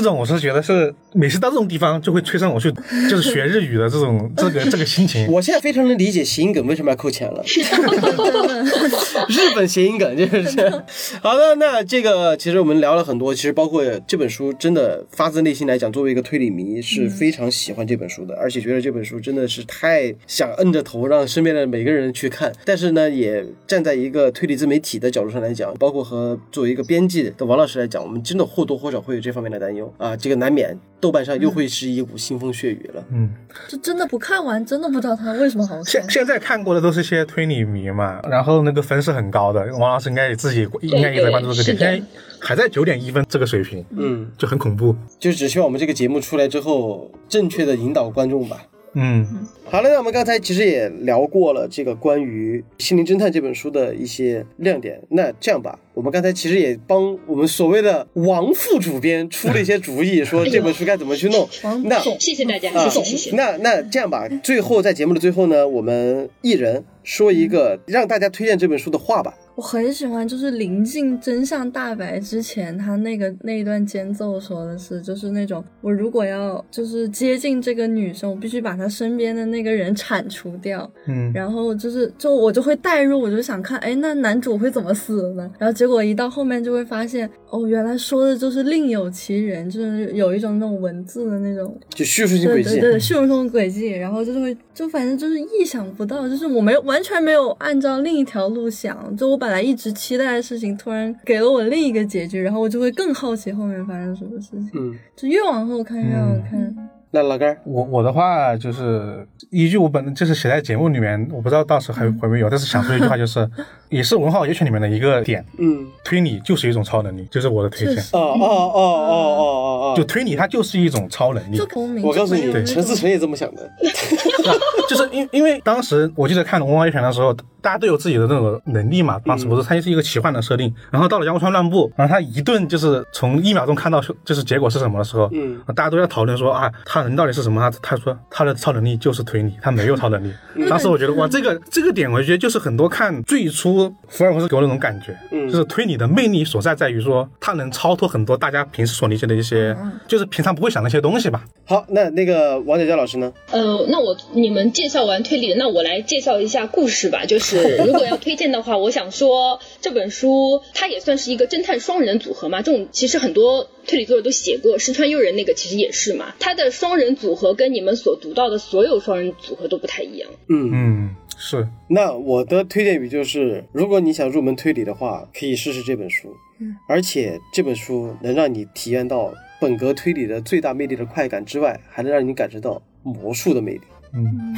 [SPEAKER 2] 这种我是觉得是每次到这种地方就会催生我去 *laughs* 就是学日语的这种这个 *laughs* 这个心情。
[SPEAKER 1] 我现在非常能理解谐音梗为什么要扣钱了。*laughs* 日本谐音梗就是这样好的。那这个其实我们聊了很多，其实包括这本书，真的发自内心来讲，作为一个推理迷是非常喜欢这本书的，而且觉得这本书真的是太想摁着头让身边的每个人去看。但是呢，也站在一个推理自媒体的角度上来讲，包括和作为一个编辑的王老师来讲，我们真的或多或少会有这方面的担忧啊。这个难免豆瓣上又会是一股腥风血雨了。
[SPEAKER 2] 嗯，
[SPEAKER 3] 这真的不看完，真的不知道它为什么好看。
[SPEAKER 2] 现现在看过的都是些推理迷嘛，然后那个分是很高的，王老师应该也自己应该也在关注这个点，现在还在九点一分这个水平，
[SPEAKER 1] 嗯，
[SPEAKER 2] 就很恐怖。
[SPEAKER 1] 就只希望我们这个节目出来之后，正确的引导观众吧。
[SPEAKER 2] 嗯，
[SPEAKER 1] 好了，那我们刚才其实也聊过了这个关于《心灵侦探》这本书的一些亮点。那这样吧，我们刚才其实也帮我们所谓的王副主编出了一些主意，说这本书该怎么去弄。那
[SPEAKER 3] 总
[SPEAKER 4] 谢谢大家，
[SPEAKER 1] 啊
[SPEAKER 4] 谢谢谢谢。
[SPEAKER 1] 那那这样吧，最后在节目的最后呢，我们一人说一个让大家推荐这本书的话吧。
[SPEAKER 3] 我很喜欢，就是临近真相大白之前，他那个那一段间奏说的是，就是那种我如果要就是接近这个女生，我必须把她身边的那个人铲除掉。
[SPEAKER 2] 嗯
[SPEAKER 3] 然后就是就我就会代入，我就想看，哎，那男主会怎么死呢？然后结果一到后面就会发现，哦，原来说的就是另有其人，就是有一种那种文字的那种
[SPEAKER 1] 就叙述性轨迹，
[SPEAKER 3] 对对对，叙述性的轨迹，然后就是会，就反正就是意想不到，就是我没有完全没有按照另一条路想，就我本来一直期待的事情，突然给了我另一个结局，然后我就会更好奇后面发生什么事情，
[SPEAKER 1] 嗯，
[SPEAKER 3] 就越往后看越好看。
[SPEAKER 1] 那老干儿，
[SPEAKER 2] 我我的话就是一句我本就是写在节目里面，我不知道到时候还会不会有，但是想说一句话就是，*laughs* 也是文化野犬里面的一个点，
[SPEAKER 1] 嗯，
[SPEAKER 2] 推理就是一种超能力，就是我的推荐
[SPEAKER 1] 哦哦哦哦哦哦哦，
[SPEAKER 2] 就推理它就是一种超能力
[SPEAKER 1] 我告诉你陈思
[SPEAKER 3] 种
[SPEAKER 1] 诚也这么想的。*laughs*
[SPEAKER 2] 就是因因为当时我记得看《文化野犬》的时候，大家都有自己的那种能力嘛。当时不是它就是一个奇幻的设定，然后到了《阳光川乱步》，然后他一顿就是从一秒钟看到就是结果是什么的时候，
[SPEAKER 1] 嗯，
[SPEAKER 2] 大家都在讨论说啊，他能到底是什么？他他说他的超能力就是推理，他没有超能力。当时我觉得哇，这个这个点，我觉得就是很多看最初福尔摩斯给我那种感觉，
[SPEAKER 1] 嗯
[SPEAKER 2] 就是推理的魅力所在在于说，他能超脱很多大家平时所理解的一些，就是平常不会想的一些东西吧。
[SPEAKER 1] 好，那那个王姐佳老师呢？
[SPEAKER 4] 呃，那我你们介绍完推理，那我来介绍一下故事吧。就是，如果要推荐的话，我想说这本书它也算是一个侦探双人组合嘛。这种其实很多推理作者都写过，石川悠人那个其实也是嘛。他的双人组合跟你们所读到的所有双人组合都不太一样。
[SPEAKER 1] 嗯，
[SPEAKER 2] 嗯，是，
[SPEAKER 1] 那我的推荐语就是，如果你想入门推理的话，可以试试这本书。
[SPEAKER 3] 嗯，
[SPEAKER 1] 而且这本书能让你体验到本格推理的最大魅力的快感之外，还能让你感受到魔术的魅力。
[SPEAKER 2] 嗯，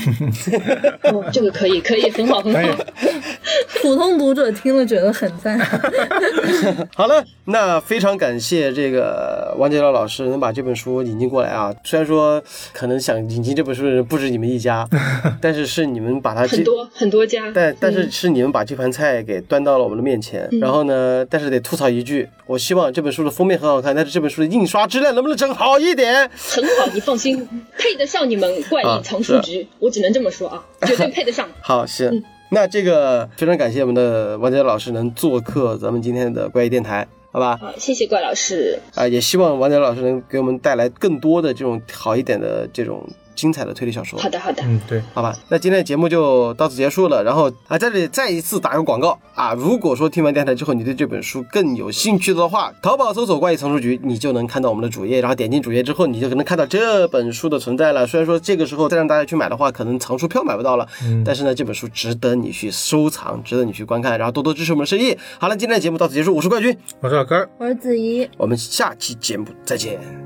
[SPEAKER 4] 哦，这个可以，可以，很好，很好。*laughs*
[SPEAKER 3] 普通读者听了觉得很赞。*laughs*
[SPEAKER 1] 好了，那非常感谢这个王杰老老师能把这本书引进过来啊。虽然说可能想引进这本书的人不止你们一家，*laughs* 但是是你们把它
[SPEAKER 4] 很多很多家，
[SPEAKER 1] 但但是是你们把这盘菜给端到了我们的面前，然后呢，但是得吐槽一句，我希望这本书的封面很好看，但是这本书的印刷质量能不能整好一点？
[SPEAKER 4] 很好，你放心，配得上你们怪
[SPEAKER 1] 啊
[SPEAKER 4] 异藏书局，我只能这么说啊，绝对配得上。
[SPEAKER 1] 好，行，那这个非常感谢我们的王杰老师能做客咱们今天的怪异电台，好吧？
[SPEAKER 4] 好，谢谢怪老师。
[SPEAKER 1] 啊、也希望王杰老师能给我们带来更多的这种好一点的这种精彩的推理小说。
[SPEAKER 4] 好的，好的。
[SPEAKER 2] 嗯，对，
[SPEAKER 1] 好吧，那今天的节目就到此结束了。然后啊，在这里再一次打个广告啊，如果说听完电台之后你对这本书更有兴趣的话，淘宝搜索“怪异藏书局”，你就能看到我们的主页，然后点进主页之后，你就可能看到这本书的存在了。虽然说这个时候再让大家去买的话，可能藏书票买不到了，嗯但是呢，这本书值得你去收藏，值得你去观看，然后多多支持我们的生意。好了，今天的节目到此结束，我是冠军，
[SPEAKER 2] 我是老根儿，
[SPEAKER 3] 我是子怡，
[SPEAKER 1] 我们下期节目再见。